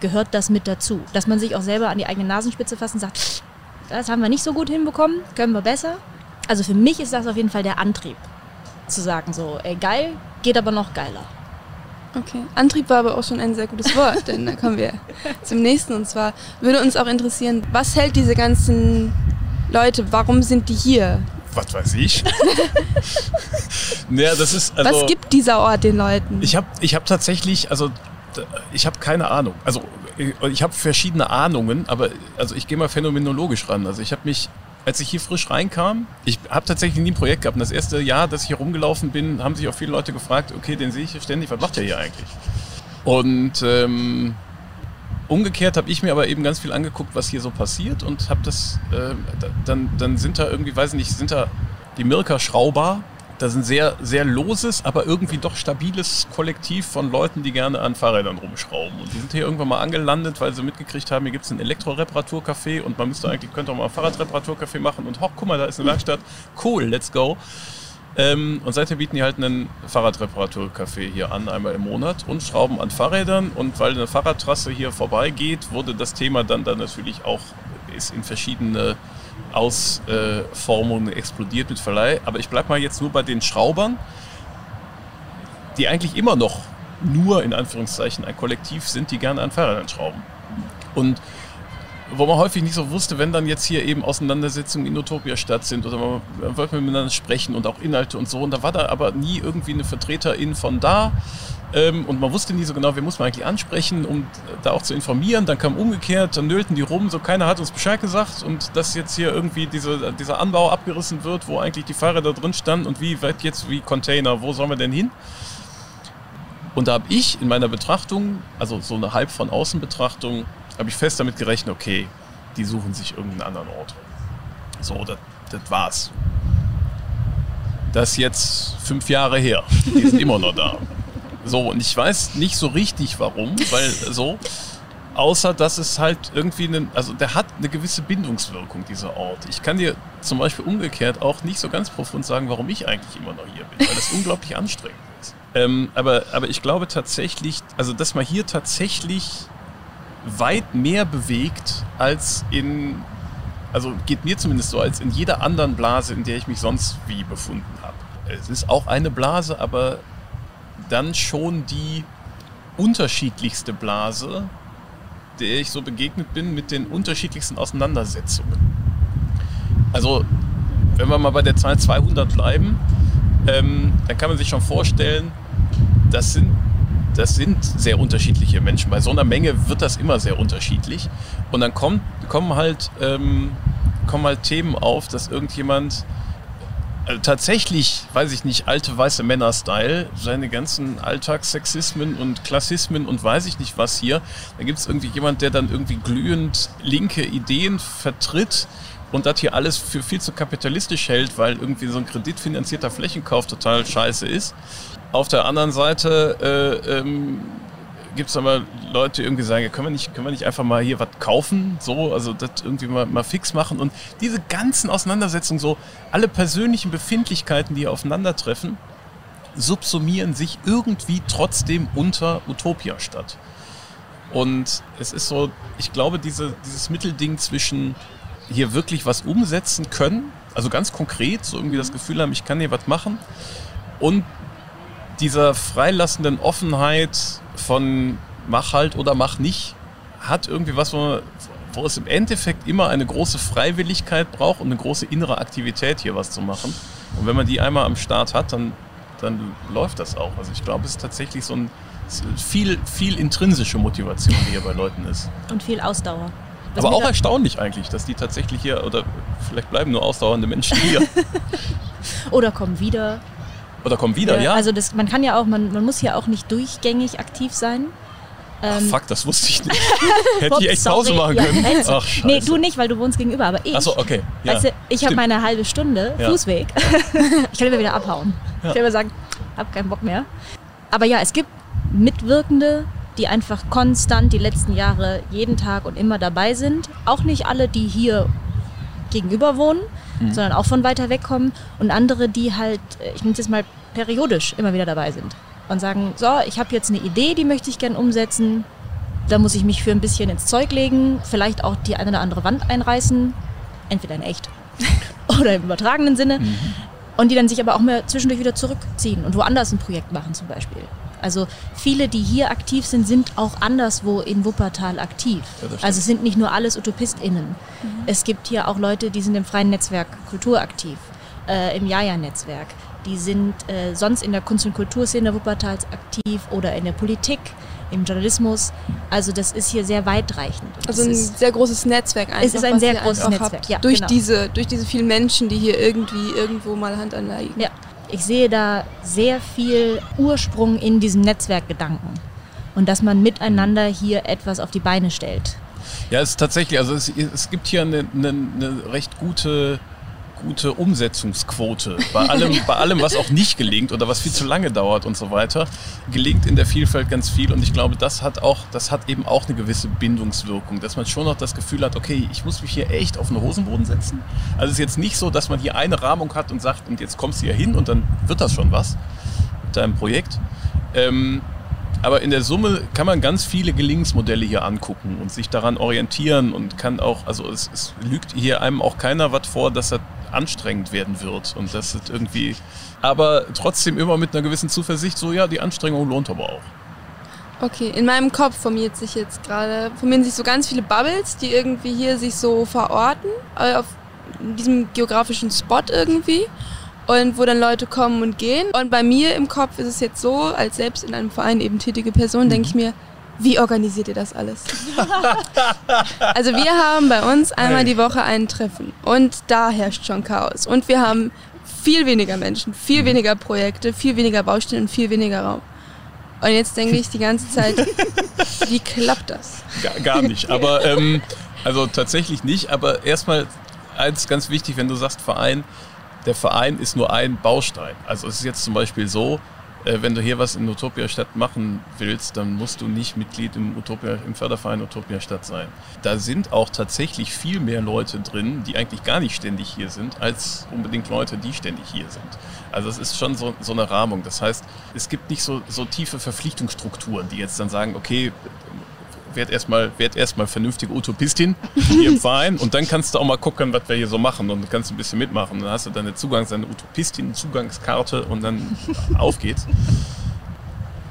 gehört das mit dazu. Dass man sich auch selber an die eigene Nasenspitze fasst und sagt, das haben wir nicht so gut hinbekommen, können wir besser also für mich ist das auf jeden Fall der Antrieb, zu sagen so, ey, geil, geht aber noch geiler. Okay, Antrieb war aber auch schon ein sehr gutes Wort, denn da kommen wir zum nächsten. Und zwar würde uns auch interessieren, was hält diese ganzen Leute, warum sind die hier? Was weiß ich. naja, das ist, also, was gibt dieser Ort den Leuten? Ich habe ich hab tatsächlich, also ich habe keine Ahnung. Also ich habe verschiedene Ahnungen, aber also ich gehe mal phänomenologisch ran. Also ich habe mich als ich hier frisch reinkam, ich habe tatsächlich nie ein Projekt gehabt. Und das erste Jahr, dass ich hier rumgelaufen bin, haben sich auch viele Leute gefragt, okay, den sehe ich hier ständig, was macht der hier eigentlich? Und ähm, umgekehrt habe ich mir aber eben ganz viel angeguckt, was hier so passiert und habe das, äh, dann, dann sind da irgendwie, weiß ich nicht, sind da die Mirka Schrauber, das ist ein sehr, sehr loses, aber irgendwie doch stabiles Kollektiv von Leuten, die gerne an Fahrrädern rumschrauben. Und die sind hier irgendwann mal angelandet, weil sie mitgekriegt haben, hier gibt es ein Elektroreparaturcafé und man müsste eigentlich, könnte auch mal ein Fahrradreparaturcafé machen und hoch, guck mal, da ist eine Werkstatt. Cool, let's go. Ähm, und seither bieten die halt einen Fahrradreparaturcafé hier an, einmal im Monat und schrauben an Fahrrädern. Und weil eine Fahrradtrasse hier vorbeigeht, wurde das Thema dann, dann natürlich auch ist in verschiedene Ausformung explodiert mit Verleih. Aber ich bleibe mal jetzt nur bei den Schraubern, die eigentlich immer noch nur in Anführungszeichen ein Kollektiv sind, die gerne an Fahrrädern schrauben. Und wo man häufig nicht so wusste, wenn dann jetzt hier eben Auseinandersetzungen in Utopia statt sind oder man, wollte miteinander sprechen und auch Inhalte und so. Und da war da aber nie irgendwie eine Vertreterin von da. Ähm, und man wusste nie so genau, wen muss man eigentlich ansprechen, um da auch zu informieren. Dann kam umgekehrt, dann nöllten die rum, so keiner hat uns Bescheid gesagt und dass jetzt hier irgendwie diese, dieser Anbau abgerissen wird, wo eigentlich die Fahrräder drin standen und wie weit jetzt wie Container, wo sollen wir denn hin? Und da habe ich in meiner Betrachtung, also so eine halb von außen Betrachtung, habe ich fest damit gerechnet, okay, die suchen sich irgendeinen anderen Ort. So, das, war's. Das ist jetzt fünf Jahre her. Die sind immer noch da. So, und ich weiß nicht so richtig warum, weil so, außer dass es halt irgendwie einen, also der hat eine gewisse Bindungswirkung, dieser Ort. Ich kann dir zum Beispiel umgekehrt auch nicht so ganz profund sagen, warum ich eigentlich immer noch hier bin, weil das unglaublich anstrengend. Ähm, aber, aber ich glaube tatsächlich, also dass man hier tatsächlich weit mehr bewegt als in, also geht mir zumindest so, als in jeder anderen Blase, in der ich mich sonst wie befunden habe. Es ist auch eine Blase, aber dann schon die unterschiedlichste Blase, der ich so begegnet bin mit den unterschiedlichsten Auseinandersetzungen. Also, wenn wir mal bei der Zahl 200 bleiben, ähm, dann kann man sich schon vorstellen, das sind, das sind sehr unterschiedliche Menschen. Bei so einer Menge wird das immer sehr unterschiedlich. Und dann kommt, kommen, halt, ähm, kommen halt Themen auf, dass irgendjemand also tatsächlich, weiß ich nicht, alte weiße Männer-Style, seine ganzen Alltagssexismen und Klassismen und weiß ich nicht was hier. Da gibt es irgendwie jemand, der dann irgendwie glühend linke Ideen vertritt und das hier alles für viel zu kapitalistisch hält, weil irgendwie so ein kreditfinanzierter Flächenkauf total scheiße ist. Auf der anderen Seite äh, ähm, gibt es aber Leute, die irgendwie sagen, können wir, nicht, können wir nicht einfach mal hier was kaufen? So, also das irgendwie mal, mal fix machen. Und diese ganzen Auseinandersetzungen, so alle persönlichen Befindlichkeiten, die aufeinandertreffen, subsumieren sich irgendwie trotzdem unter Utopia statt. Und es ist so, ich glaube, diese, dieses Mittelding zwischen hier wirklich was umsetzen können, also ganz konkret, so irgendwie das Gefühl haben, ich kann hier was machen, und dieser freilassenden Offenheit von mach halt oder mach nicht, hat irgendwie was, wo, wo es im Endeffekt immer eine große Freiwilligkeit braucht und eine große innere Aktivität, hier was zu machen. Und wenn man die einmal am Start hat, dann, dann läuft das auch. Also ich glaube, es ist tatsächlich so ein viel, viel intrinsische Motivation, die hier bei Leuten ist. Und viel Ausdauer. Was Aber auch erstaunlich eigentlich, dass die tatsächlich hier, oder vielleicht bleiben nur ausdauernde Menschen hier. oder kommen wieder. Oder kommen wieder, ja. ja. Also das, man kann ja auch, man, man muss ja auch nicht durchgängig aktiv sein. Ach, ähm, fuck, das wusste ich nicht. Hätte ich echt Pause machen können. Ja, Ach, scheiße. nee, du nicht, weil du wohnst gegenüber, aber ich. Achso, okay. Ja. Weißt du, ich habe meine halbe Stunde ja. Fußweg. ich kann immer wieder abhauen. Ich kann immer sagen, hab keinen Bock mehr. Aber ja, es gibt Mitwirkende, die einfach konstant die letzten Jahre jeden Tag und immer dabei sind. Auch nicht alle, die hier gegenüber wohnen, mhm. sondern auch von weiter weg kommen. Und andere, die halt, ich nenne es jetzt mal periodisch immer wieder dabei sind. Und sagen, so, ich habe jetzt eine Idee, die möchte ich gerne umsetzen. Da muss ich mich für ein bisschen ins Zeug legen, vielleicht auch die eine oder andere Wand einreißen. Entweder in echt oder im übertragenen Sinne. Mhm. Und die dann sich aber auch mehr zwischendurch wieder zurückziehen und woanders ein Projekt machen zum Beispiel. Also viele, die hier aktiv sind, sind auch anderswo in Wuppertal aktiv. Ja, also es sind nicht nur alles UtopistInnen. Mhm. Es gibt hier auch Leute, die sind im freien Netzwerk Kultur aktiv, äh, im Jaja-Netzwerk. Die sind äh, sonst in der Kunst- und Kulturszene Wuppertals aktiv oder in der Politik, im Journalismus. Also das ist hier sehr weitreichend. Also ein sehr großes Netzwerk einfach. Es ist ein sehr großes Netzwerk, ja. Durch, genau. diese, durch diese vielen Menschen, die hier irgendwie irgendwo mal Hand anlegen. Ja, ich sehe da sehr viel Ursprung in diesem Netzwerkgedanken und dass man miteinander hier etwas auf die Beine stellt. Ja, es ist tatsächlich, also es, es gibt hier eine, eine, eine recht gute gute Umsetzungsquote. Bei allem, bei allem, was auch nicht gelingt oder was viel zu lange dauert und so weiter, gelingt in der Vielfalt ganz viel. Und ich glaube, das hat auch, das hat eben auch eine gewisse Bindungswirkung, dass man schon noch das Gefühl hat, okay, ich muss mich hier echt auf den Hosenboden setzen. Also es ist jetzt nicht so, dass man hier eine Rahmung hat und sagt, und jetzt kommst du hier hin und dann wird das schon was mit deinem Projekt. Ähm, aber in der Summe kann man ganz viele Gelingensmodelle hier angucken und sich daran orientieren und kann auch, also es, es lügt hier einem auch keiner was vor, dass er anstrengend werden wird und das ist irgendwie, aber trotzdem immer mit einer gewissen Zuversicht, so ja, die Anstrengung lohnt aber auch. Okay, in meinem Kopf formiert sich jetzt gerade, formieren sich so ganz viele Bubbles, die irgendwie hier sich so verorten, äh, auf diesem geografischen Spot irgendwie. Und wo dann Leute kommen und gehen. Und bei mir im Kopf ist es jetzt so, als selbst in einem Verein eben tätige Person, denke ich mir, wie organisiert ihr das alles? also wir haben bei uns einmal die Woche ein Treffen und da herrscht schon Chaos. Und wir haben viel weniger Menschen, viel weniger Projekte, viel weniger Baustellen und viel weniger Raum. Und jetzt denke ich die ganze Zeit, wie klappt das? Gar, gar nicht. Aber ähm, also tatsächlich nicht. Aber erstmal eins ganz wichtig, wenn du sagst Verein, der Verein ist nur ein Baustein. Also es ist jetzt zum Beispiel so, äh, wenn du hier was in Utopia Stadt machen willst, dann musst du nicht Mitglied im, Utopia, im Förderverein Utopia Stadt sein. Da sind auch tatsächlich viel mehr Leute drin, die eigentlich gar nicht ständig hier sind, als unbedingt Leute, die ständig hier sind. Also es ist schon so, so eine Rahmung. Das heißt, es gibt nicht so, so tiefe Verpflichtungsstrukturen, die jetzt dann sagen, okay, werd erstmal werd erstmal vernünftige Utopistin hier im Verein und dann kannst du auch mal gucken, was wir hier so machen und kannst ein bisschen mitmachen. Dann hast du deine Zugangs, deine Utopistin-Zugangskarte und dann auf geht's.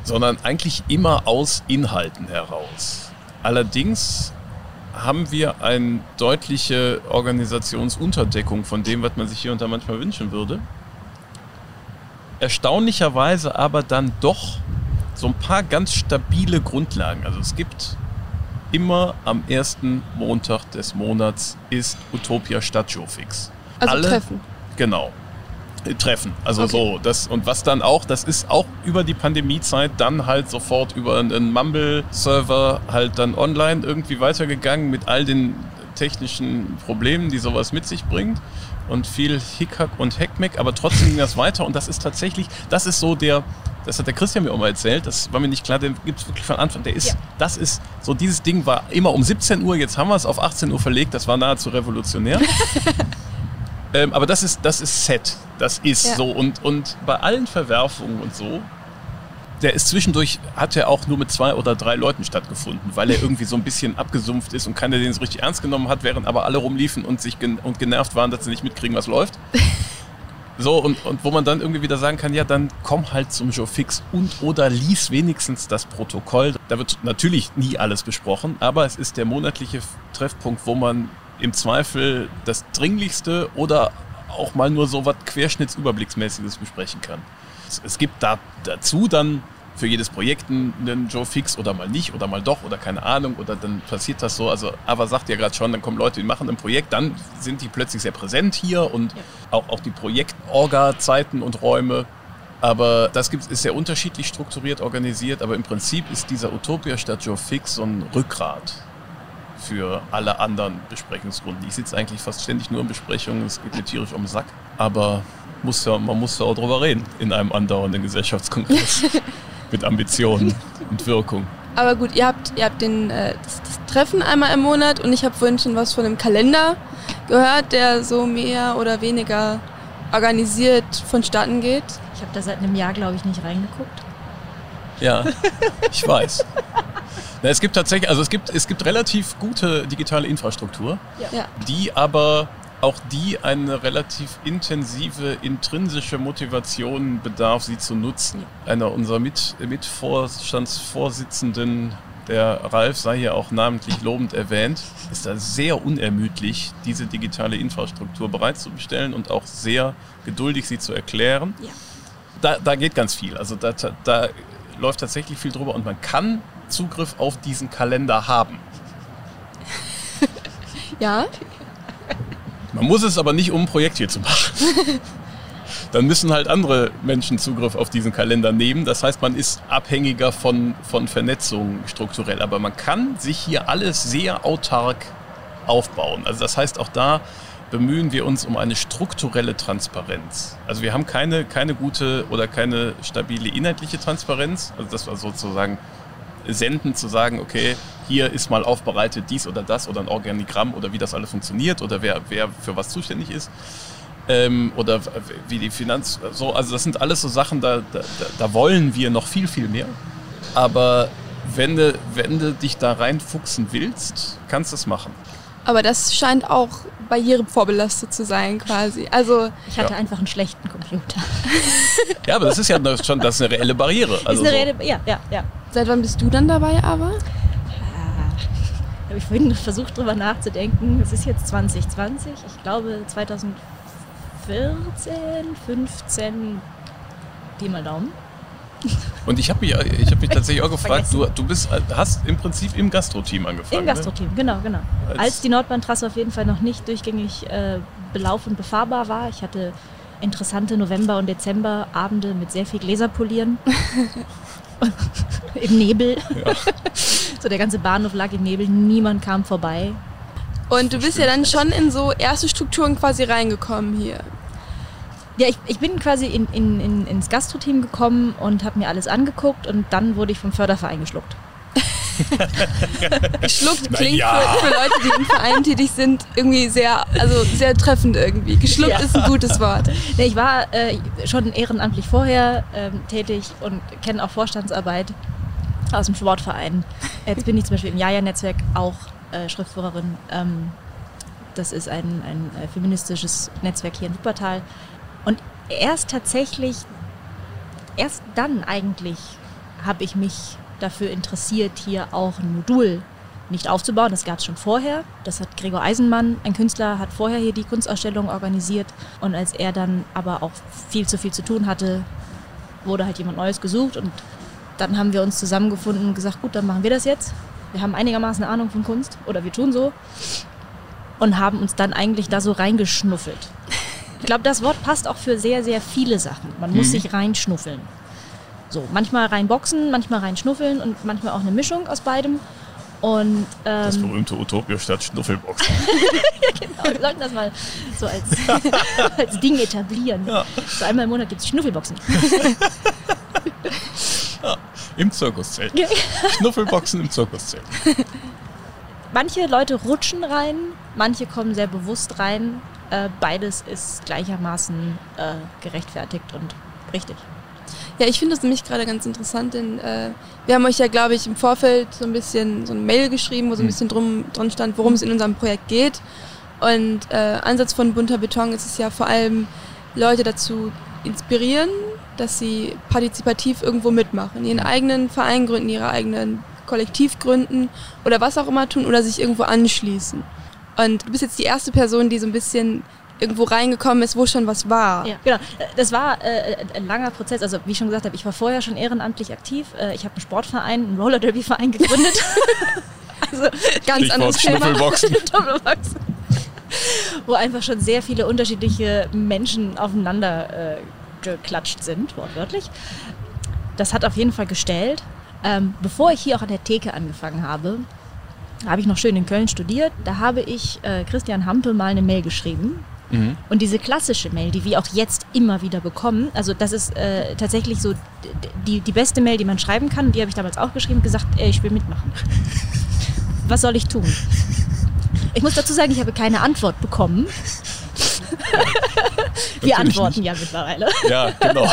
Sondern eigentlich immer aus Inhalten heraus. Allerdings haben wir eine deutliche Organisationsunterdeckung von dem, was man sich hier und da manchmal wünschen würde. Erstaunlicherweise aber dann doch so ein paar ganz stabile Grundlagen. Also es gibt immer am ersten Montag des Monats ist Utopia Stadtshow fix. Also Alle, Treffen. Genau. Äh, Treffen. Also okay. so. Das, und was dann auch, das ist auch über die Pandemiezeit dann halt sofort über einen Mumble-Server halt dann online irgendwie weitergegangen mit all den technischen Problemen, die sowas mit sich bringt und viel Hickhack und Heckmeck, aber trotzdem ging das weiter und das ist tatsächlich, das ist so der, das hat der Christian mir auch mal erzählt, das war mir nicht klar, den gibt es wirklich von Anfang. Der ist, ja. das ist, so dieses Ding war immer um 17 Uhr, jetzt haben wir es auf 18 Uhr verlegt, das war nahezu revolutionär. ähm, aber das ist, das ist Set, das ist ja. so. Und, und bei allen Verwerfungen und so, der ist zwischendurch, hat er auch nur mit zwei oder drei Leuten stattgefunden, weil er irgendwie so ein bisschen abgesumpft ist und keiner den so richtig ernst genommen hat, während aber alle rumliefen und sich gen und genervt waren, dass sie nicht mitkriegen, was läuft. So, und, und wo man dann irgendwie wieder sagen kann, ja, dann komm halt zum Joe Fix und oder lies wenigstens das Protokoll. Da wird natürlich nie alles besprochen, aber es ist der monatliche Treffpunkt, wo man im Zweifel das Dringlichste oder auch mal nur so was Querschnittsüberblicksmäßiges besprechen kann. Es, es gibt da dazu dann für jedes Projekt einen Joe Fix oder mal nicht oder mal doch oder keine Ahnung oder dann passiert das so. Also Ava sagt ja gerade schon, dann kommen Leute, die machen ein Projekt, dann sind die plötzlich sehr präsent hier und ja. auch, auch die Projektorga-Zeiten und Räume. Aber das gibt, ist sehr unterschiedlich strukturiert organisiert, aber im Prinzip ist dieser Utopia statt Joe Fix so ein Rückgrat für alle anderen Besprechungsrunden. Ich sitze eigentlich fast ständig nur in Besprechungen, es geht mir tierisch um den Sack, aber muss ja, man muss ja auch drüber reden in einem andauernden Gesellschaftskongress. mit Ambitionen und Wirkung. Aber gut, ihr habt, ihr habt den, äh, das, das, Treffen einmal im Monat und ich habe vorhin schon was von einem Kalender gehört, der so mehr oder weniger organisiert vonstatten geht. Ich habe da seit einem Jahr, glaube ich, nicht reingeguckt. Ja, ich weiß. Na, es gibt tatsächlich, also es gibt, es gibt relativ gute digitale Infrastruktur, ja. die aber auch die eine relativ intensive intrinsische Motivation bedarf, sie zu nutzen. Einer unserer Mit Mitvorstandsvorsitzenden, der Ralf sei hier auch namentlich lobend erwähnt, ist da sehr unermüdlich, diese digitale Infrastruktur bereitzustellen und auch sehr geduldig sie zu erklären. Ja. Da, da geht ganz viel. Also da, da läuft tatsächlich viel drüber und man kann Zugriff auf diesen Kalender haben. ja. Man muss es aber nicht, um ein Projekt hier zu machen. Dann müssen halt andere Menschen Zugriff auf diesen Kalender nehmen. Das heißt, man ist abhängiger von, von Vernetzung strukturell. Aber man kann sich hier alles sehr autark aufbauen. Also das heißt, auch da bemühen wir uns um eine strukturelle Transparenz. Also wir haben keine, keine gute oder keine stabile inhaltliche Transparenz. Also das war sozusagen senden, zu sagen, okay, hier ist mal aufbereitet dies oder das oder ein Organigramm oder wie das alles funktioniert oder wer, wer für was zuständig ist. Ähm, oder wie die Finanz, so, also das sind alles so Sachen, da, da, da wollen wir noch viel, viel mehr. Aber wenn du, wenn du dich da reinfuchsen willst, kannst du es machen. Aber das scheint auch barrierevorbelastet zu sein, quasi. Also ich hatte ja. einfach einen schlechten Computer. ja, aber das ist ja schon das ist eine reelle Barriere. Also ist eine reelle, ja, ja, ja. Seit wann bist du dann dabei aber? habe ich vorhin versucht, drüber nachzudenken. Es ist jetzt 2020. Ich glaube 2014, 15, die mal Daumen. Und ich habe mich, ich hab mich tatsächlich auch gefragt, du, du bist, hast im Prinzip im Gastro-Team angefangen. Im Gastro-Team, ne? genau, genau. Als, Als, die Nordbahntrasse auf jeden Fall noch nicht durchgängig äh, belaufen und befahrbar war. Ich hatte interessante November- und Dezemberabende mit sehr viel Gläserpolieren. Im Nebel. Ja. so der ganze Bahnhof lag im Nebel, niemand kam vorbei. Und du bist ja dann schon in so erste Strukturen quasi reingekommen hier. Ja, ich, ich bin quasi in, in, in, ins Gastro-Team gekommen und habe mir alles angeguckt und dann wurde ich vom Förderverein geschluckt. Geschluckt klingt ja. für, für, Leute, die im Verein tätig sind, irgendwie sehr, also sehr treffend irgendwie. Geschluckt ja. ist ein gutes Wort. Nee, ich war äh, schon ehrenamtlich vorher ähm, tätig und kenne auch Vorstandsarbeit aus dem Sportverein. Jetzt bin ich zum Beispiel im Jaja-Netzwerk auch äh, Schriftführerin. Ähm, das ist ein, ein äh, feministisches Netzwerk hier in Wuppertal. Und erst tatsächlich, erst dann eigentlich habe ich mich dafür interessiert, hier auch ein Modul nicht aufzubauen. Das gab es schon vorher. Das hat Gregor Eisenmann, ein Künstler, hat vorher hier die Kunstausstellung organisiert. Und als er dann aber auch viel zu viel zu tun hatte, wurde halt jemand Neues gesucht. Und dann haben wir uns zusammengefunden und gesagt, gut, dann machen wir das jetzt. Wir haben einigermaßen Ahnung von Kunst oder wir tun so. Und haben uns dann eigentlich da so reingeschnuffelt. Ich glaube, das Wort passt auch für sehr, sehr viele Sachen. Man muss mhm. sich reinschnuffeln. So, manchmal reinboxen, manchmal reinschnuffeln und manchmal auch eine Mischung aus beidem. Und, ähm, das berühmte Utopia statt Schnuffelboxen. ja, genau, wir sollten das mal so als, als Ding etablieren. Ja. So einmal im Monat gibt es Schnuffelboxen. ja, Im Zirkuszelt. Schnuffelboxen im Zirkuszelt. Manche Leute rutschen rein, manche kommen sehr bewusst rein. Äh, beides ist gleichermaßen äh, gerechtfertigt und richtig. Ja, ich finde das nämlich gerade ganz interessant, denn äh, wir haben euch ja, glaube ich, im Vorfeld so ein bisschen so eine Mail geschrieben, wo so ein hm. bisschen drum, dran stand, worum es in unserem Projekt geht. Und äh, Ansatz von bunter Beton ist es ja vor allem, Leute dazu inspirieren, dass sie partizipativ irgendwo mitmachen, ihren eigenen Verein gründen, ihre eigenen Kollektiv gründen oder was auch immer tun oder sich irgendwo anschließen. Und du bist jetzt die erste Person, die so ein bisschen irgendwo reingekommen ist, wo schon was war. Ja, genau. Das war äh, ein langer Prozess. Also wie ich schon gesagt habe, ich war vorher schon ehrenamtlich aktiv. Äh, ich habe einen Sportverein, einen Roller Derby Verein gegründet. also ganz anderes Thema. wo einfach schon sehr viele unterschiedliche Menschen aufeinander äh, geklatscht sind, wortwörtlich. Das hat auf jeden Fall gestellt. Ähm, bevor ich hier auch an der Theke angefangen habe, habe ich noch schön in Köln studiert. Da habe ich äh, Christian Hampe mal eine Mail geschrieben Mhm. Und diese klassische Mail, die wir auch jetzt immer wieder bekommen, also das ist äh, tatsächlich so die, die beste Mail, die man schreiben kann. Die habe ich damals auch geschrieben, gesagt, ey, ich will mitmachen. Was soll ich tun? Ich muss dazu sagen, ich habe keine Antwort bekommen. wir antworten nicht. ja mittlerweile. Ja, genau.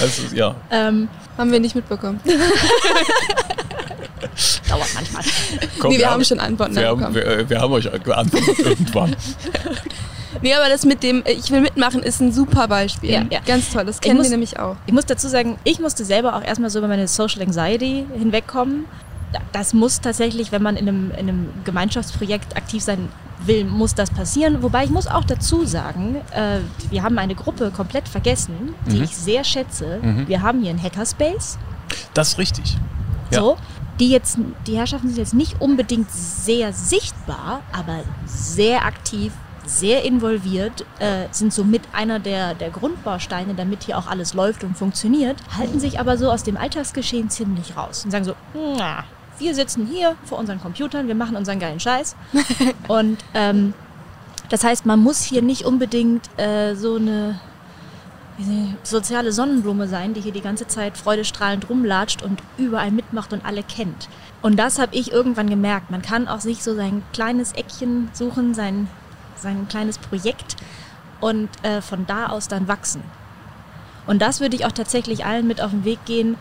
Also, ja. Ähm, haben wir nicht mitbekommen. Dauert manchmal. Komm, nee, wir, wir haben, haben schon Antworten wir haben, wir, wir, haben euch geantwortet irgendwann. Nee, aber das mit dem Ich will mitmachen ist ein super Beispiel. Ja, ja. Ganz toll, das kennen wir nämlich auch. Ich muss dazu sagen, ich musste selber auch erstmal so über meine Social Anxiety hinwegkommen. Das muss tatsächlich, wenn man in einem, in einem Gemeinschaftsprojekt aktiv sein will, muss das passieren. Wobei ich muss auch dazu sagen, äh, wir haben eine Gruppe komplett vergessen, die mhm. ich sehr schätze. Mhm. Wir haben hier einen Hackerspace. Das ist richtig. Ja. So, die jetzt, die Herrschaften sind jetzt nicht unbedingt sehr sichtbar, aber sehr aktiv, sehr involviert, äh, sind somit einer der, der Grundbausteine, damit hier auch alles läuft und funktioniert, halten sich aber so aus dem Alltagsgeschehen ziemlich raus und sagen so, na, wir sitzen hier vor unseren Computern, wir machen unseren geilen Scheiß. und ähm, das heißt, man muss hier nicht unbedingt äh, so eine soziale Sonnenblume sein, die hier die ganze Zeit freudestrahlend rumlatscht und überall mitmacht und alle kennt. Und das habe ich irgendwann gemerkt. Man kann auch sich so sein kleines Eckchen suchen, sein sein kleines Projekt und äh, von da aus dann wachsen. Und das würde ich auch tatsächlich allen mit auf den Weg gehen.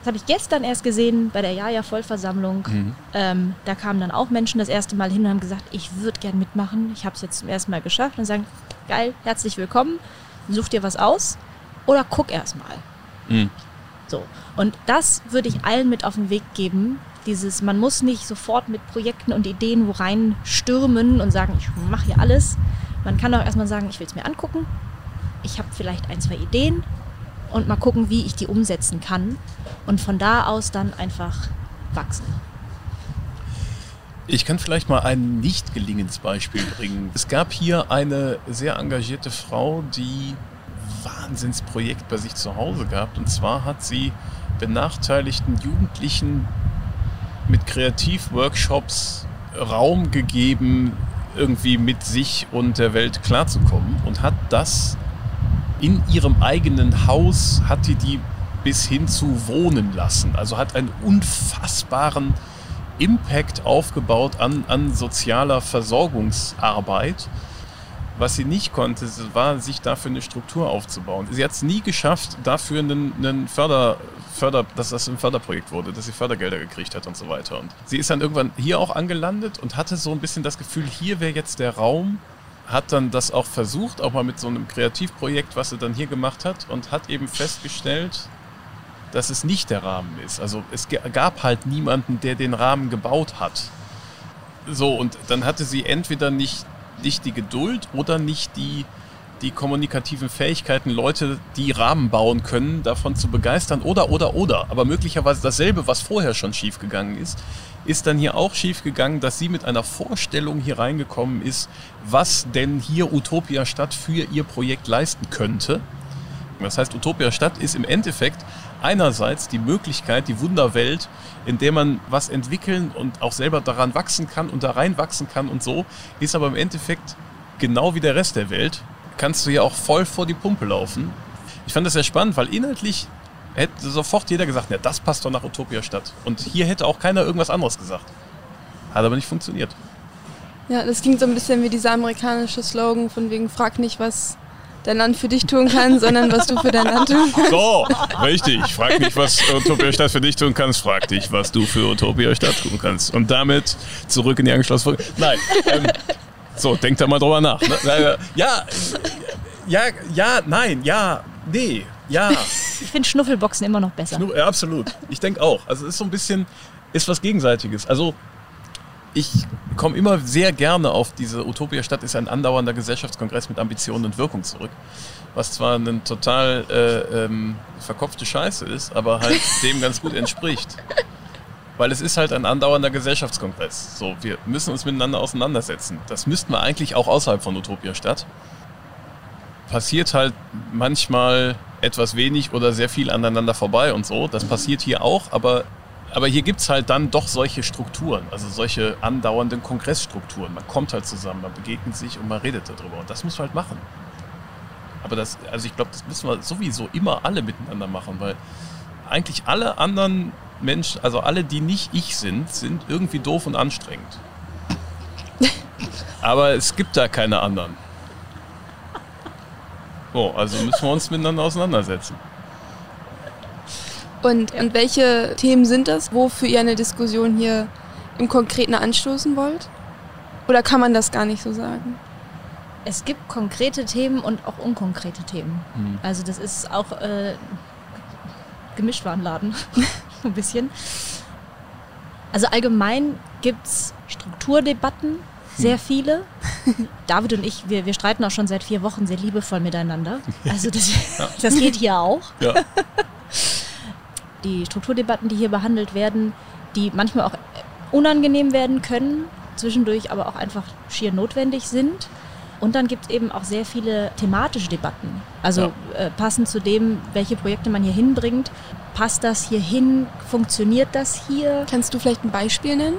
Das habe ich gestern erst gesehen bei der Jaja-Vollversammlung. Mhm. Ähm, da kamen dann auch Menschen das erste Mal hin und haben gesagt, ich würde gern mitmachen. Ich habe es jetzt zum ersten Mal geschafft. Und sagen, geil, herzlich willkommen. Such dir was aus oder guck erst mal. Mhm. So. Und das würde ich allen mit auf den Weg geben. Dieses, man muss nicht sofort mit Projekten und Ideen wo rein stürmen und sagen, ich mache hier alles. Man kann auch erstmal sagen, ich will es mir angucken. Ich habe vielleicht ein, zwei Ideen und mal gucken, wie ich die umsetzen kann. Und von da aus dann einfach wachsen. Ich kann vielleicht mal ein nicht gelingendes Beispiel bringen. Es gab hier eine sehr engagierte Frau, die Wahnsinnsprojekt bei sich zu Hause gehabt. Und zwar hat sie benachteiligten Jugendlichen mit Kreativworkshops Raum gegeben, irgendwie mit sich und der Welt klarzukommen und hat das in ihrem eigenen Haus, hat die die bis hin zu wohnen lassen. Also hat einen unfassbaren Impact aufgebaut an, an sozialer Versorgungsarbeit. Was sie nicht konnte, war, sich dafür eine Struktur aufzubauen. Sie hat es nie geschafft, dafür einen, einen Förder, Förder, dass das ein Förderprojekt wurde, dass sie Fördergelder gekriegt hat und so weiter. Und sie ist dann irgendwann hier auch angelandet und hatte so ein bisschen das Gefühl, hier wäre jetzt der Raum, hat dann das auch versucht, auch mal mit so einem Kreativprojekt, was sie dann hier gemacht hat und hat eben festgestellt, dass es nicht der Rahmen ist. Also es gab halt niemanden, der den Rahmen gebaut hat. So, und dann hatte sie entweder nicht, nicht die Geduld oder nicht die, die kommunikativen Fähigkeiten, Leute, die Rahmen bauen können, davon zu begeistern oder, oder, oder. Aber möglicherweise dasselbe, was vorher schon schiefgegangen ist, ist dann hier auch schiefgegangen, dass sie mit einer Vorstellung hier reingekommen ist, was denn hier Utopia Stadt für ihr Projekt leisten könnte. Das heißt, Utopia Stadt ist im Endeffekt einerseits die Möglichkeit, die Wunderwelt, in der man was entwickeln und auch selber daran wachsen kann und da reinwachsen kann und so, ist aber im Endeffekt genau wie der Rest der Welt, kannst du ja auch voll vor die Pumpe laufen. Ich fand das sehr spannend, weil inhaltlich hätte sofort jeder gesagt, ja, das passt doch nach Utopia Stadt. Und hier hätte auch keiner irgendwas anderes gesagt. Hat aber nicht funktioniert. Ja, das klingt so ein bisschen wie dieser amerikanische Slogan von wegen, frag nicht, was dein Land für dich tun kann, sondern was du für dein Land tun kannst. So, richtig. Frag nicht, was Utopia Stadt für dich tun kannst, frag dich, was du für Utopia Stadt tun kannst. Und damit zurück in die angeschlossene Folge. Nein, ähm, so, denk da mal drüber nach. Ne? Ja, ja, ja, nein, ja, nee, ja. Ich finde Schnuffelboxen immer noch besser. Schnuff, ja, absolut. Ich denke auch. Also es ist so ein bisschen, ist was Gegenseitiges. Also ich komme immer sehr gerne auf diese Utopia Stadt ist ein andauernder Gesellschaftskongress mit Ambitionen und Wirkung zurück. Was zwar eine total äh, ähm, verkopfte Scheiße ist, aber halt dem ganz gut entspricht. Weil es ist halt ein andauernder Gesellschaftskongress. So, wir müssen uns miteinander auseinandersetzen. Das müssten wir eigentlich auch außerhalb von Utopia Stadt. Passiert halt manchmal etwas wenig oder sehr viel aneinander vorbei und so. Das passiert hier auch, aber aber hier gibt es halt dann doch solche Strukturen, also solche andauernden Kongressstrukturen. Man kommt halt zusammen, man begegnet sich und man redet darüber. Und das muss man halt machen. Aber das, also ich glaube, das müssen wir sowieso immer alle miteinander machen, weil eigentlich alle anderen Menschen, also alle, die nicht ich sind, sind irgendwie doof und anstrengend. Aber es gibt da keine anderen. So, also müssen wir uns miteinander auseinandersetzen. Und, und welche Themen sind das, wofür ihr eine Diskussion hier im Konkreten anstoßen wollt? Oder kann man das gar nicht so sagen? Es gibt konkrete Themen und auch unkonkrete Themen. Mhm. Also das ist auch äh, Gemischtwarenladen, ein bisschen. Also allgemein gibt es Strukturdebatten, sehr hm. viele. David und ich, wir, wir streiten auch schon seit vier Wochen sehr liebevoll miteinander. Also das, das geht hier auch. Ja. die Strukturdebatten, die hier behandelt werden, die manchmal auch unangenehm werden können, zwischendurch aber auch einfach schier notwendig sind. Und dann gibt es eben auch sehr viele thematische Debatten. Also ja. äh, passend zu dem, welche Projekte man hier hinbringt. Passt das hier hin? Funktioniert das hier? Kannst du vielleicht ein Beispiel nennen?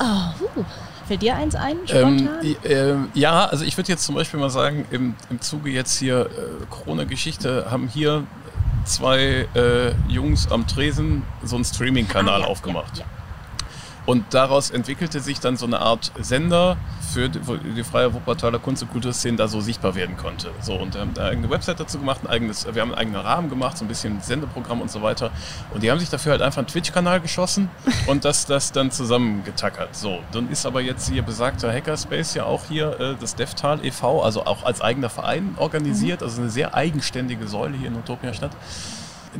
Oh, uh. Fällt dir eins ein, Ähm, äh, ja, also ich würde jetzt zum Beispiel mal sagen, im, im Zuge jetzt hier äh, Corona-Geschichte haben hier zwei äh, Jungs am Tresen so einen Streaming-Kanal ah, ja, aufgemacht. Ja, ja. Und daraus entwickelte sich dann so eine Art Sender, für die, die freie Wuppertaler Kunst- und Kulturszene da so sichtbar werden konnte. So, und wir haben da eine eigene Website dazu gemacht, ein eigenes, wir haben einen eigenen Rahmen gemacht, so ein bisschen Sendeprogramm und so weiter. Und die haben sich dafür halt einfach einen Twitch-Kanal geschossen und das, das dann zusammengetackert. So, dann ist aber jetzt hier besagter Hackerspace ja auch hier äh, das DevTal e.V., also auch als eigener Verein organisiert, mhm. also eine sehr eigenständige Säule hier in Utopia Stadt.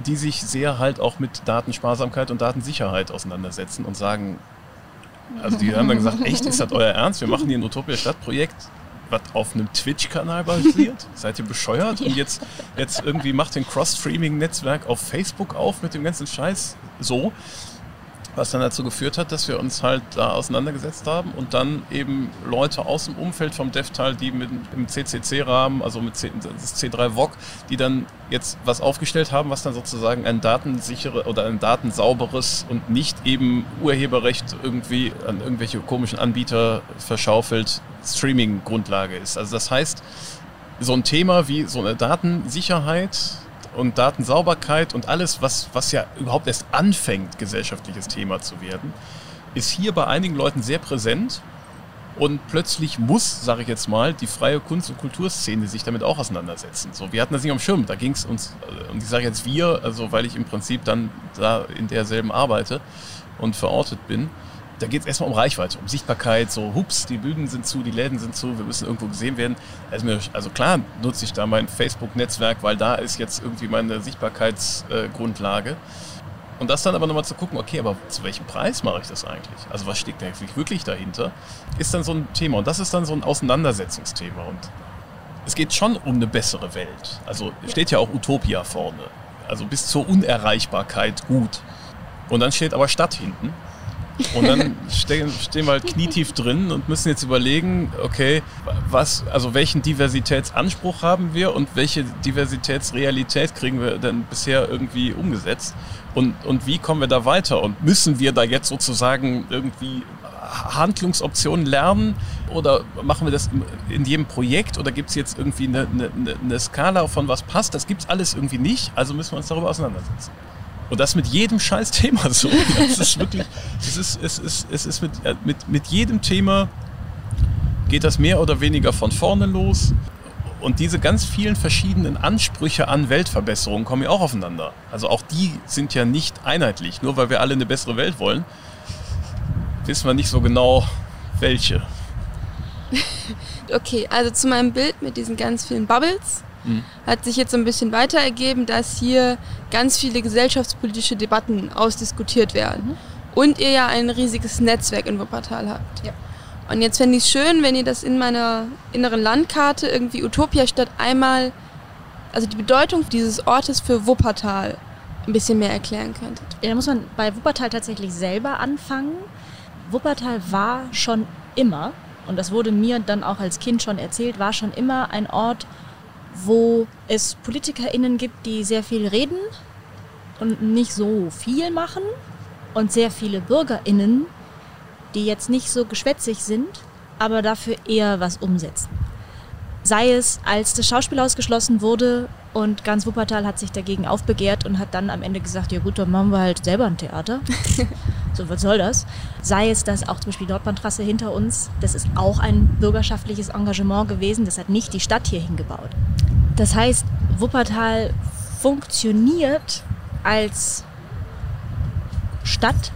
die sich sehr halt auch mit Datensparsamkeit und Datensicherheit auseinandersetzen und sagen, also die haben dann gesagt, echt, ist das euer Ernst? Wir machen hier ein Utopia Stadtprojekt, was auf einem Twitch-Kanal basiert? Seid ihr bescheuert? Und jetzt, jetzt irgendwie macht den Cross-Streaming-Netzwerk auf Facebook auf mit dem ganzen Scheiß so was dann dazu geführt hat, dass wir uns halt da auseinandergesetzt haben und dann eben Leute aus dem Umfeld vom DevTeil, die mit, im CCC-Rahmen, also mit C, das C3 VOG, die dann jetzt was aufgestellt haben, was dann sozusagen ein datensichere oder ein datensauberes und nicht eben Urheberrecht irgendwie an irgendwelche komischen Anbieter verschaufelt Streaming-Grundlage ist. Also das heißt, so ein Thema wie so eine Datensicherheit und Datensauberkeit und alles, was, was ja überhaupt erst anfängt, gesellschaftliches Thema zu werden, ist hier bei einigen Leuten sehr präsent. Und plötzlich muss, sage ich jetzt mal, die freie Kunst- und Kulturszene sich damit auch auseinandersetzen. So, wir hatten das nicht am Schirm, da ging es uns, äh, und ich sage jetzt wir, also weil ich im Prinzip dann da in derselben arbeite und verortet bin da geht es erstmal um Reichweite, um Sichtbarkeit, so hups, die Bühnen sind zu, die Läden sind zu, wir müssen irgendwo gesehen werden. Also, mir, also klar nutze ich da mein Facebook-Netzwerk, weil da ist jetzt irgendwie meine Sichtbarkeitsgrundlage. Äh, und das dann aber nochmal zu gucken, okay, aber zu welchem Preis mache ich das eigentlich? Also was steckt eigentlich wirklich dahinter? Ist dann so ein Thema. Und das ist dann so ein Auseinandersetzungsthema. Und es geht schon um eine bessere Welt. Also steht ja auch Utopia vorne. Also bis zur Unerreichbarkeit gut. Und dann steht aber Stadt hinten. Und dann stehen, stehen wir halt knietief drin und müssen jetzt überlegen, okay, was, also welchen Diversitätsanspruch haben wir und welche Diversitätsrealität kriegen wir denn bisher irgendwie umgesetzt? Und, und wie kommen wir da weiter? Und müssen wir da jetzt sozusagen irgendwie Handlungsoptionen lernen oder machen wir das in jedem Projekt oder gibt es jetzt irgendwie eine, eine, eine Skala von was passt? Das gibt es alles irgendwie nicht, also müssen wir uns darüber auseinandersetzen. Und das mit jedem scheiß Thema so. Das ist wirklich, es ist, es ist, es ist mit, mit, mit jedem Thema geht das mehr oder weniger von vorne los. Und diese ganz vielen verschiedenen Ansprüche an Weltverbesserung kommen ja auch aufeinander. Also auch die sind ja nicht einheitlich. Nur weil wir alle eine bessere Welt wollen, wissen wir nicht so genau, welche. Okay, also zu meinem Bild mit diesen ganz vielen Bubbles mhm. hat sich jetzt so ein bisschen weiter ergeben, dass hier ganz viele gesellschaftspolitische Debatten ausdiskutiert werden. Mhm. Und ihr ja ein riesiges Netzwerk in Wuppertal habt. Ja. Und jetzt fände ich es schön, wenn ihr das in meiner inneren Landkarte irgendwie Utopia-Stadt einmal, also die Bedeutung dieses Ortes für Wuppertal ein bisschen mehr erklären könntet. Ja, da muss man bei Wuppertal tatsächlich selber anfangen. Wuppertal war schon immer, und das wurde mir dann auch als Kind schon erzählt, war schon immer ein Ort, wo es PolitikerInnen gibt, die sehr viel reden und nicht so viel machen und sehr viele BürgerInnen, die jetzt nicht so geschwätzig sind, aber dafür eher was umsetzen. Sei es, als das Schauspielhaus geschlossen wurde und ganz Wuppertal hat sich dagegen aufbegehrt und hat dann am Ende gesagt, ja gut, dann machen wir halt selber ein Theater. so, was soll das? Sei es, dass auch zum Beispiel die Nordbahntrasse hinter uns, das ist auch ein bürgerschaftliches Engagement gewesen, das hat nicht die Stadt hier hingebaut. Das heißt, Wuppertal funktioniert als Stadt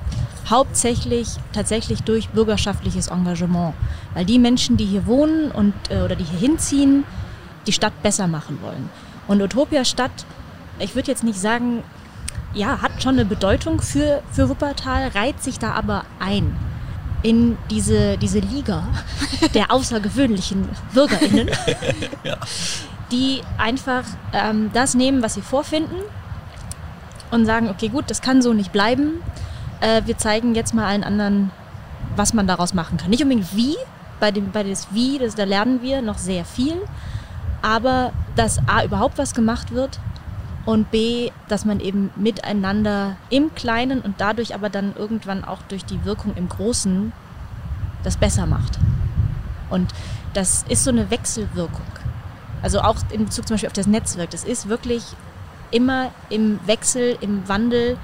hauptsächlich tatsächlich durch bürgerschaftliches Engagement, weil die Menschen, die hier wohnen und äh, oder die hier hinziehen, die Stadt besser machen wollen. Und Utopia Stadt, ich würde jetzt nicht sagen, ja, hat schon eine Bedeutung für, für Wuppertal, reiht sich da aber ein in diese, diese Liga der außergewöhnlichen BürgerInnen, ja die einfach ähm, das nehmen, was sie vorfinden und sagen, okay, gut, das kann so nicht bleiben. Äh, wir zeigen jetzt mal allen anderen, was man daraus machen kann. Nicht unbedingt wie, bei dem bei das Wie, das, da lernen wir noch sehr viel, aber dass A überhaupt was gemacht wird und B, dass man eben miteinander im Kleinen und dadurch aber dann irgendwann auch durch die Wirkung im Großen das besser macht. Und das ist so eine Wechselwirkung. Also auch in Bezug zum Beispiel auf das Netzwerk. Das ist wirklich immer im Wechsel, im Wandel,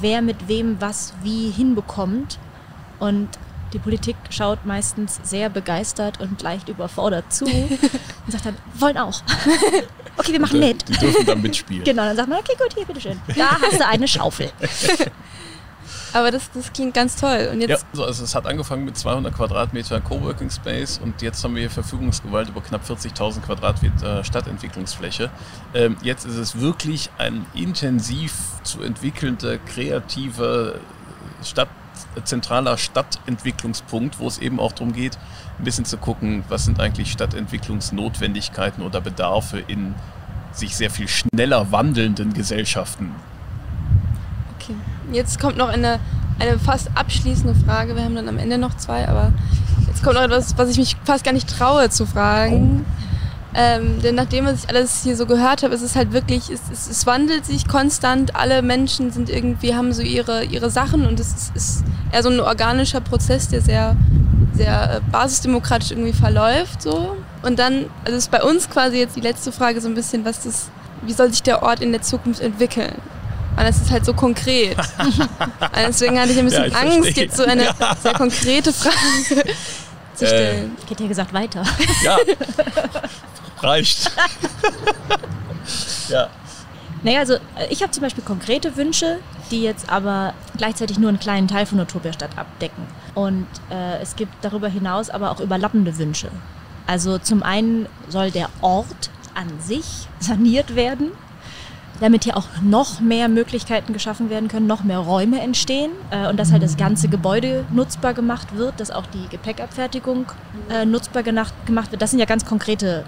wer mit wem was wie hinbekommt. Und die Politik schaut meistens sehr begeistert und leicht überfordert zu und sagt dann, wollen auch. Okay, wir machen mit. Die dürfen dann mitspielen. Genau, dann sagt man, okay, gut, hier, bitteschön. Da hast du eine Schaufel. Aber das, das klingt ganz toll. Und jetzt Ja, also, also es hat angefangen mit 200 Quadratmeter Coworking Space und jetzt haben wir hier Verfügungsgewalt über knapp 40.000 Quadratmeter Stadtentwicklungsfläche. Ähm, jetzt ist es wirklich ein intensiv zu entwickelnder, kreativer Stadt, zentraler Stadtentwicklungspunkt, wo es eben auch darum geht, ein bisschen zu gucken, was sind eigentlich Stadtentwicklungsnotwendigkeiten oder Bedarfe in sich sehr viel schneller wandelnden Gesellschaften. Okay. Jetzt kommt noch eine, eine fast abschließende Frage. Wir haben dann am Ende noch zwei, aber jetzt kommt noch etwas, was ich mich fast gar nicht traue zu fragen. Ähm, denn nachdem was ich alles hier so gehört habe, ist es halt wirklich, es, es, es wandelt sich konstant. Alle Menschen sind irgendwie, haben so ihre, ihre Sachen und es ist, ist eher so ein organischer Prozess, der sehr, sehr äh, basisdemokratisch irgendwie verläuft. So. Und dann, also ist bei uns quasi jetzt die letzte Frage so ein bisschen, was das, wie soll sich der Ort in der Zukunft entwickeln? Und es ist halt so konkret. Und deswegen hatte ich ein bisschen Ja, ich Angst, verstehe. jetzt so eine sehr konkrete Frage zu Äh, stellen. Ich hätte ja gesagt weiter. Ja, reicht. ja. Naja, also äh, ich habe zum Beispiel konkrete Wünsche, die jetzt aber gleichzeitig nur einen kleinen Teil von Utopia Stadt abdecken. Und äh, es gibt darüber hinaus aber auch überlappende Wünsche. Also zum einen soll der Ort an sich saniert werden, damit hier auch noch mehr Möglichkeiten geschaffen werden können, noch mehr Räume entstehen äh, und dass halt das ganze Gebäude nutzbar gemacht wird, dass auch die Gepäckabfertigung äh, nutzbar gemacht wird. Das sind ja ganz konkrete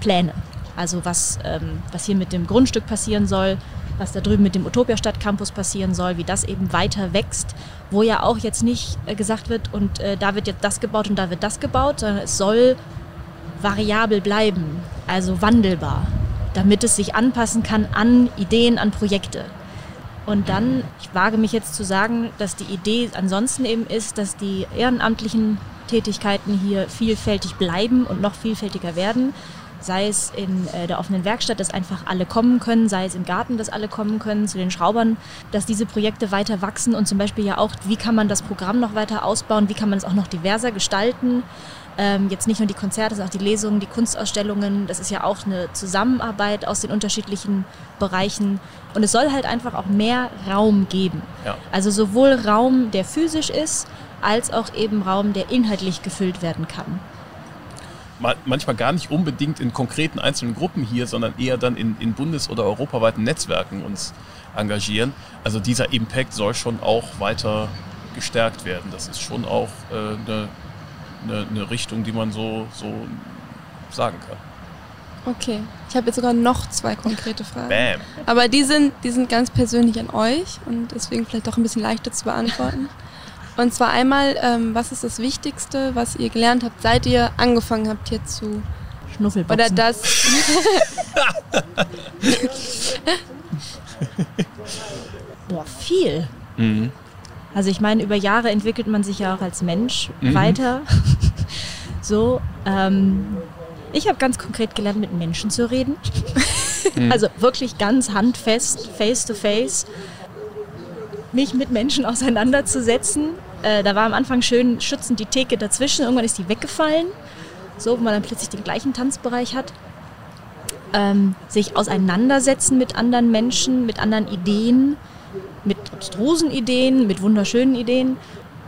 Pläne. Also was, ähm, was hier mit dem Grundstück passieren soll, was da drüben mit dem Utopia Stadt Campus passieren soll, wie das eben weiter wächst, wo ja auch jetzt nicht äh, gesagt wird, und äh, da wird jetzt das gebaut und da wird das gebaut, sondern es soll variabel bleiben, also wandelbar, damit es sich anpassen kann an Ideen, an Projekte. Und dann, ich wage mich jetzt zu sagen, dass die Idee ansonsten eben ist, dass die ehrenamtlichen Tätigkeiten hier vielfältig bleiben und noch vielfältiger werden. Sei es in äh, der offenen Werkstatt, dass einfach alle kommen können, sei es im Garten, dass alle kommen können, zu den Schraubern, dass diese Projekte weiter wachsen und zum Beispiel ja auch, wie kann man das Programm noch weiter ausbauen, wie kann man es auch noch diverser gestalten. Ähm, jetzt nicht nur die Konzerte, sondern auch die Lesungen, die Kunstausstellungen. Das ist ja auch eine Zusammenarbeit aus den unterschiedlichen Bereichen. Und es soll halt einfach auch mehr Raum geben. Ja. Also sowohl Raum, der physisch ist, als auch eben Raum, der inhaltlich gefüllt werden kann. Ma- Manchmal gar nicht unbedingt in konkreten einzelnen Gruppen hier, sondern eher dann in, in bundes- oder europaweiten Netzwerken uns engagieren. Also dieser Impact soll schon auch weiter gestärkt werden. Das ist schon auch äh, eine eine eine Richtung, die man so, so sagen kann. Okay. Ich habe jetzt sogar noch zwei konkrete Fragen. Bam. Aber die sind, die sind ganz persönlich an euch und deswegen vielleicht auch ein bisschen leichter zu beantworten. Und zwar einmal, ähm, was ist das Wichtigste, was ihr gelernt habt, seit ihr angefangen habt hier zu... Schnuffelboxen. Oder das... Boah, viel. Mhm. Also ich meine, über Jahre entwickelt man sich ja auch als Mensch Mhm. weiter. so, ähm, ich habe ganz konkret gelernt, mit Menschen zu reden. Also wirklich ganz handfest, face to face, mich mit Menschen auseinanderzusetzen. Äh, da war am Anfang schön schützend die Theke dazwischen, irgendwann ist die weggefallen, so, wo man dann plötzlich den gleichen Tanzbereich hat. Ähm, sich auseinandersetzen mit anderen Menschen, mit anderen Ideen, mit abstrusen Ideen, mit wunderschönen Ideen,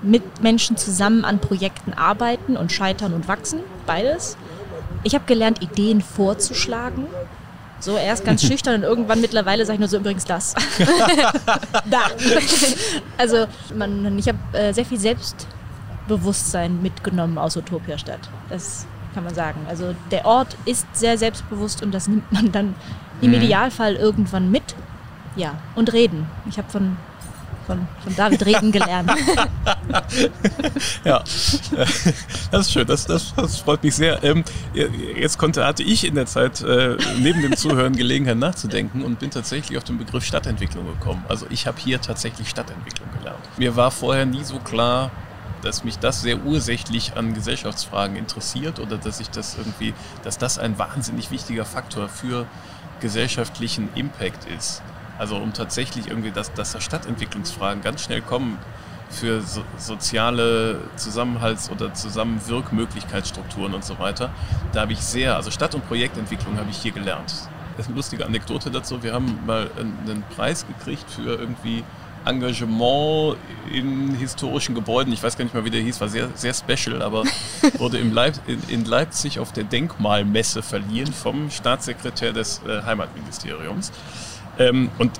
mit Menschen zusammen an Projekten arbeiten und scheitern und wachsen, beides. Ich habe gelernt, Ideen vorzuschlagen. So erst ganz schüchtern und irgendwann mittlerweile sage ich nur so übrigens das. da. Also man, ich habe äh, sehr viel Selbstbewusstsein mitgenommen aus Utopia Stadt. Das kann man sagen. Also der Ort ist sehr selbstbewusst und das nimmt man dann im Mhm. Idealfall irgendwann mit. Ja, und reden. Ich habe von, von, von David reden gelernt. Ja, das ist schön, das, das, das freut mich sehr. Ähm, jetzt konnte, hatte ich in der Zeit äh, neben dem Zuhören Gelegenheit nachzudenken und bin tatsächlich auf den Begriff Stadtentwicklung gekommen. Also ich habe hier tatsächlich Stadtentwicklung gelernt. Mir war vorher nie so klar, dass mich das sehr ursächlich an Gesellschaftsfragen interessiert oder dass ich das irgendwie, dass das ein wahnsinnig wichtiger Faktor für gesellschaftlichen Impact ist. Also um tatsächlich irgendwie, dass, dass da Stadtentwicklungsfragen ganz schnell kommen für so, soziale Zusammenhalts- oder Zusammenwirkmöglichkeitsstrukturen und so weiter. Da habe ich sehr, also Stadt- und Projektentwicklung habe ich hier gelernt. Das ist eine lustige Anekdote dazu. Wir haben mal einen Preis gekriegt für irgendwie Engagement in historischen Gebäuden, ich weiß gar nicht mal, wie der hieß, war sehr, sehr special, aber wurde Leip in, in, Leipzig auf der Denkmalmesse verliehen vom Staatssekretär des äh, Heimatministeriums. Ähm, und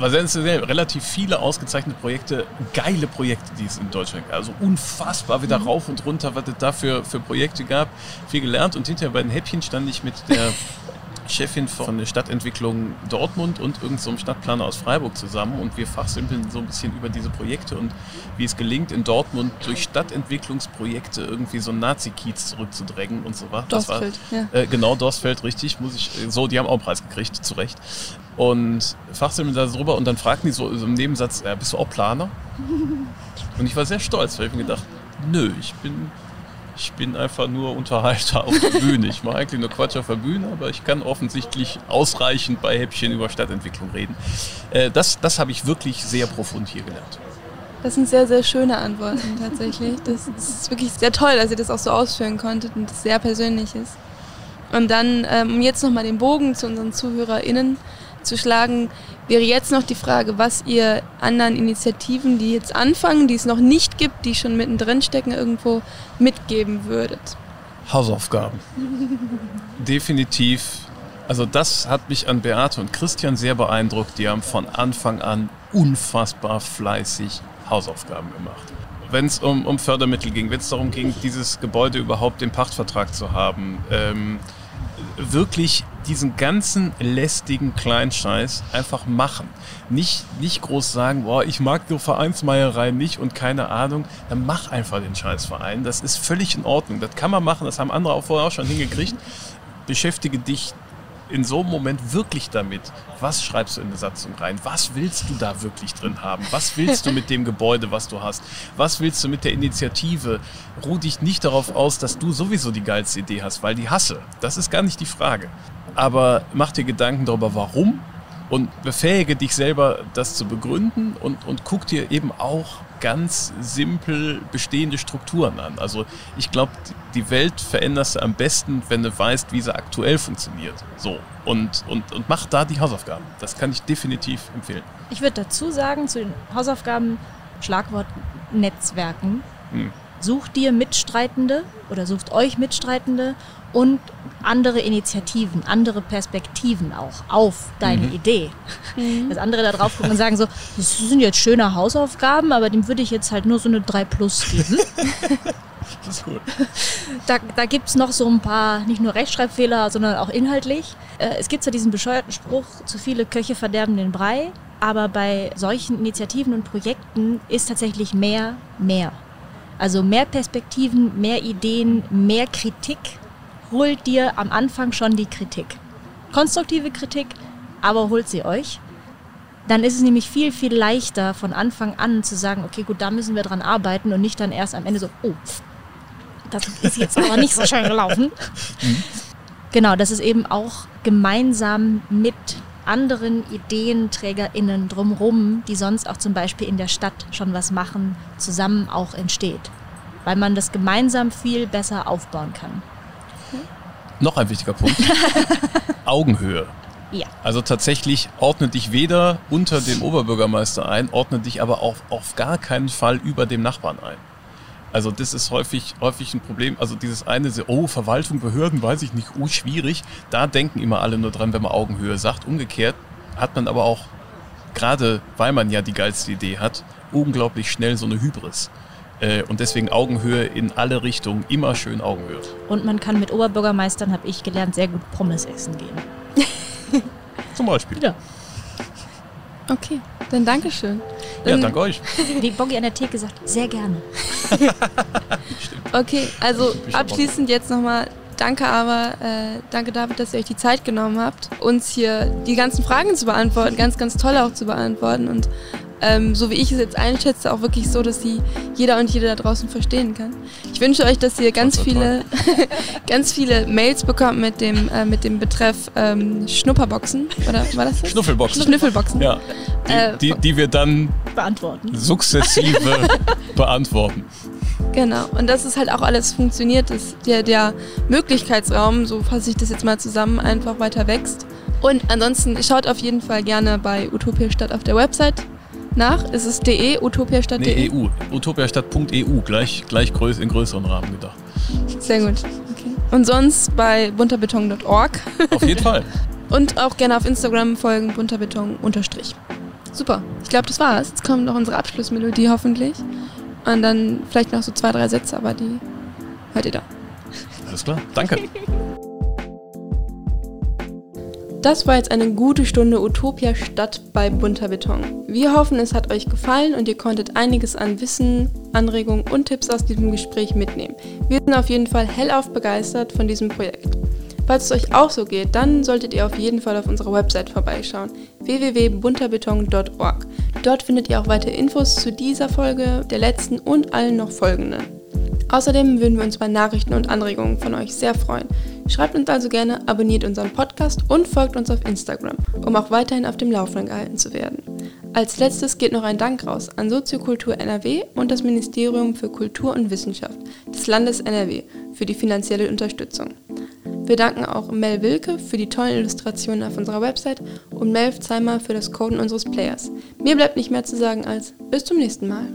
sensationell, relativ viele ausgezeichnete Projekte, geile Projekte, die es in Deutschland gab. Also unfassbar wieder mhm. rauf und runter, was es da für, für Projekte gab. Viel gelernt und hinterher bei den Häppchen stand ich mit der Chefin von der Stadtentwicklung Dortmund und irgendeinem so Stadtplaner aus Freiburg zusammen und wir fachsimpeln so ein bisschen über diese Projekte und wie es gelingt, in Dortmund durch Stadtentwicklungsprojekte irgendwie so einen Nazi-Kiez zurückzudrängen und so was. Dorstfeld, ja. Äh, genau, Dorstfeld, richtig, muss ich, so, die haben auch einen Preis gekriegt, zu Recht. Und fachsimpeln da drüber und dann fragten die so, so im Nebensatz, ja, bist du auch Planer? Und ich war sehr stolz, weil ich mir gedacht, nö, ich bin ich bin einfach nur Unterhalter auf der Bühne. Ich mache eigentlich nur Quatsch auf der Bühne, aber ich kann offensichtlich ausreichend bei Häppchen über Stadtentwicklung reden. Äh, das das habe ich wirklich sehr profund hier gelernt. Das sind sehr, sehr schöne Antworten tatsächlich. Das ist wirklich sehr toll, dass ihr das auch so ausführen konntet und das sehr persönlich ist. Und dann, ähm, um jetzt nochmal den Bogen zu unseren ZuhörerInnen zu schlagen, wäre jetzt noch die Frage, was ihr anderen Initiativen, die jetzt anfangen, die es noch nicht gibt, die schon mittendrin stecken, irgendwo mitgeben würdet. Hausaufgaben. Definitiv. Also das hat mich an Beate und Christian sehr beeindruckt. Die haben von Anfang an unfassbar fleißig Hausaufgaben gemacht. Wenn es um, um Fördermittel ging, wenn es darum ging, dieses Gebäude überhaupt im Pachtvertrag zu haben, ähm, wirklich diesen ganzen lästigen Kleinscheiß einfach machen. Nicht, nicht groß sagen, boah, ich mag die Vereinsmeierei nicht und keine Ahnung. Dann mach einfach den Scheißverein. Das ist völlig in Ordnung. Das kann man machen. Das haben andere auch vorher auch schon hingekriegt. Beschäftige dich in so einem Moment wirklich damit, was schreibst du in eine Satzung rein? Was willst du da wirklich drin haben? Was willst du mit dem Gebäude, was du hast? Was willst du mit der Initiative? Ruh dich nicht darauf aus, dass du sowieso die geilste Idee hast, weil die hasse. Das ist gar nicht die Frage. Aber mach dir Gedanken darüber, warum und befähige dich selber, das zu begründen und, und guck dir eben auch ganz simpel bestehende Strukturen an. Also ich glaube, die Welt veränderst du am besten, wenn du weißt, wie sie aktuell funktioniert. So. Und, und, und mach da die Hausaufgaben. Das kann ich definitiv empfehlen. Ich würde dazu sagen, zu den Hausaufgaben, Schlagwort Netzwerken. Hm. Sucht dir Mitstreitende oder sucht euch Mitstreitende und andere Initiativen, andere Perspektiven auch auf deine mhm. Idee. Mhm. Dass andere da drauf gucken und sagen so, das sind jetzt schöne Hausaufgaben, aber dem würde ich jetzt halt nur so eine 3 Plus geben. Das ist gut. Da, da gibt es noch so ein paar, nicht nur Rechtschreibfehler, sondern auch inhaltlich. Äh, es gibt zwar diesen bescheuerten Spruch, zu viele Köche verderben den Brei, aber bei solchen Initiativen und Projekten ist tatsächlich mehr mehr. Also mehr Perspektiven, mehr Ideen, mehr Kritik holt dir am Anfang schon die Kritik. Konstruktive Kritik, aber holt sie euch. Dann ist es nämlich viel, viel leichter von Anfang an zu sagen, okay, gut, da müssen wir dran arbeiten und nicht dann erst am Ende so, oh, das ist jetzt aber nicht so schön gelaufen. Mhm. Genau, dass es eben auch gemeinsam mit anderen IdeenträgerInnen drumherum, die sonst auch zum Beispiel in der Stadt schon was machen, zusammen auch entsteht. Weil man das gemeinsam viel besser aufbauen kann. Noch ein wichtiger Punkt. Augenhöhe. Ja. Also tatsächlich ordne dich weder unter dem Oberbürgermeister ein, ordne dich aber auch auf gar keinen Fall über dem Nachbarn ein. Also das ist häufig, häufig ein Problem. Also dieses eine, oh, Verwaltung, Behörden, weiß ich nicht, oh, schwierig. Da denken immer alle nur dran, wenn man Augenhöhe sagt. Umgekehrt hat man aber auch, gerade weil man ja die geilste Idee hat, unglaublich schnell so eine Hybris. Äh, und deswegen Augenhöhe in alle Richtungen, immer schön Augenhöhe. Und man kann mit Oberbürgermeistern, habe ich gelernt, sehr gut Pommes essen gehen. Zum Beispiel. Ja. Okay, dann Dankeschön. Ja, danke euch. Wie Boggy an der Theke sagt, sehr gerne. okay, also abschließend jetzt nochmal danke aber, äh, danke David, dass ihr euch die Zeit genommen habt, uns hier die ganzen Fragen zu beantworten, ganz, ganz toll auch zu beantworten und ähm, so wie ich es jetzt einschätze, auch wirklich so, dass sie jeder und jede da draußen verstehen kann. Ich wünsche euch, dass ihr ganz viele, ganz viele Mails bekommt mit dem, äh, mit dem Betreff ähm, Schnupperboxen. Oder war das? das? Schnuffelboxen. Schnüffelboxen. Ja. Die, äh, die, die wir dann beantworten. sukzessive beantworten. Genau, und dass es halt auch alles funktioniert, dass der, der Möglichkeitsraum, so fasse ich das jetzt mal zusammen, einfach weiter wächst. Und ansonsten schaut auf jeden Fall gerne bei Utopia Stadt auf der Website nach? Ist es de, utopiastadt.de? Nee, EU. Utopiastadt.eu, gleich, gleich größ, in größeren Rahmen gedacht. Sehr gut. Okay. Und sonst bei bunterbeton.org. Auf jeden Fall. Und auch gerne auf Instagram folgen bunterbeton unterstrich. Super. Ich glaube, das war's. Jetzt kommt noch unsere Abschlussmelodie hoffentlich. Und dann vielleicht noch so zwei, drei Sätze, aber die hört ihr da. Alles klar. Danke. Das war jetzt eine gute Stunde Utopia Stadt bei bunter Beton. Wir hoffen, es hat euch gefallen und ihr konntet einiges an Wissen, Anregungen und Tipps aus diesem Gespräch mitnehmen. Wir sind auf jeden Fall hellauf begeistert von diesem Projekt. Falls es euch auch so geht, dann solltet ihr auf jeden Fall auf unserer Website vorbeischauen www.bunterbeton.org. Dort findet ihr auch weitere Infos zu dieser Folge, der letzten und allen noch folgenden. Außerdem würden wir uns bei Nachrichten und Anregungen von euch sehr freuen. Schreibt uns also gerne, abonniert unseren Podcast und folgt uns auf Instagram, um auch weiterhin auf dem Laufenden gehalten zu werden. Als letztes geht noch ein Dank raus an Soziokultur NRW und das Ministerium für Kultur und Wissenschaft des Landes NRW für die finanzielle Unterstützung. Wir danken auch Mel Wilke für die tollen Illustrationen auf unserer Website und Melf Zeimer für das Coden unseres Players. Mir bleibt nicht mehr zu sagen als bis zum nächsten Mal.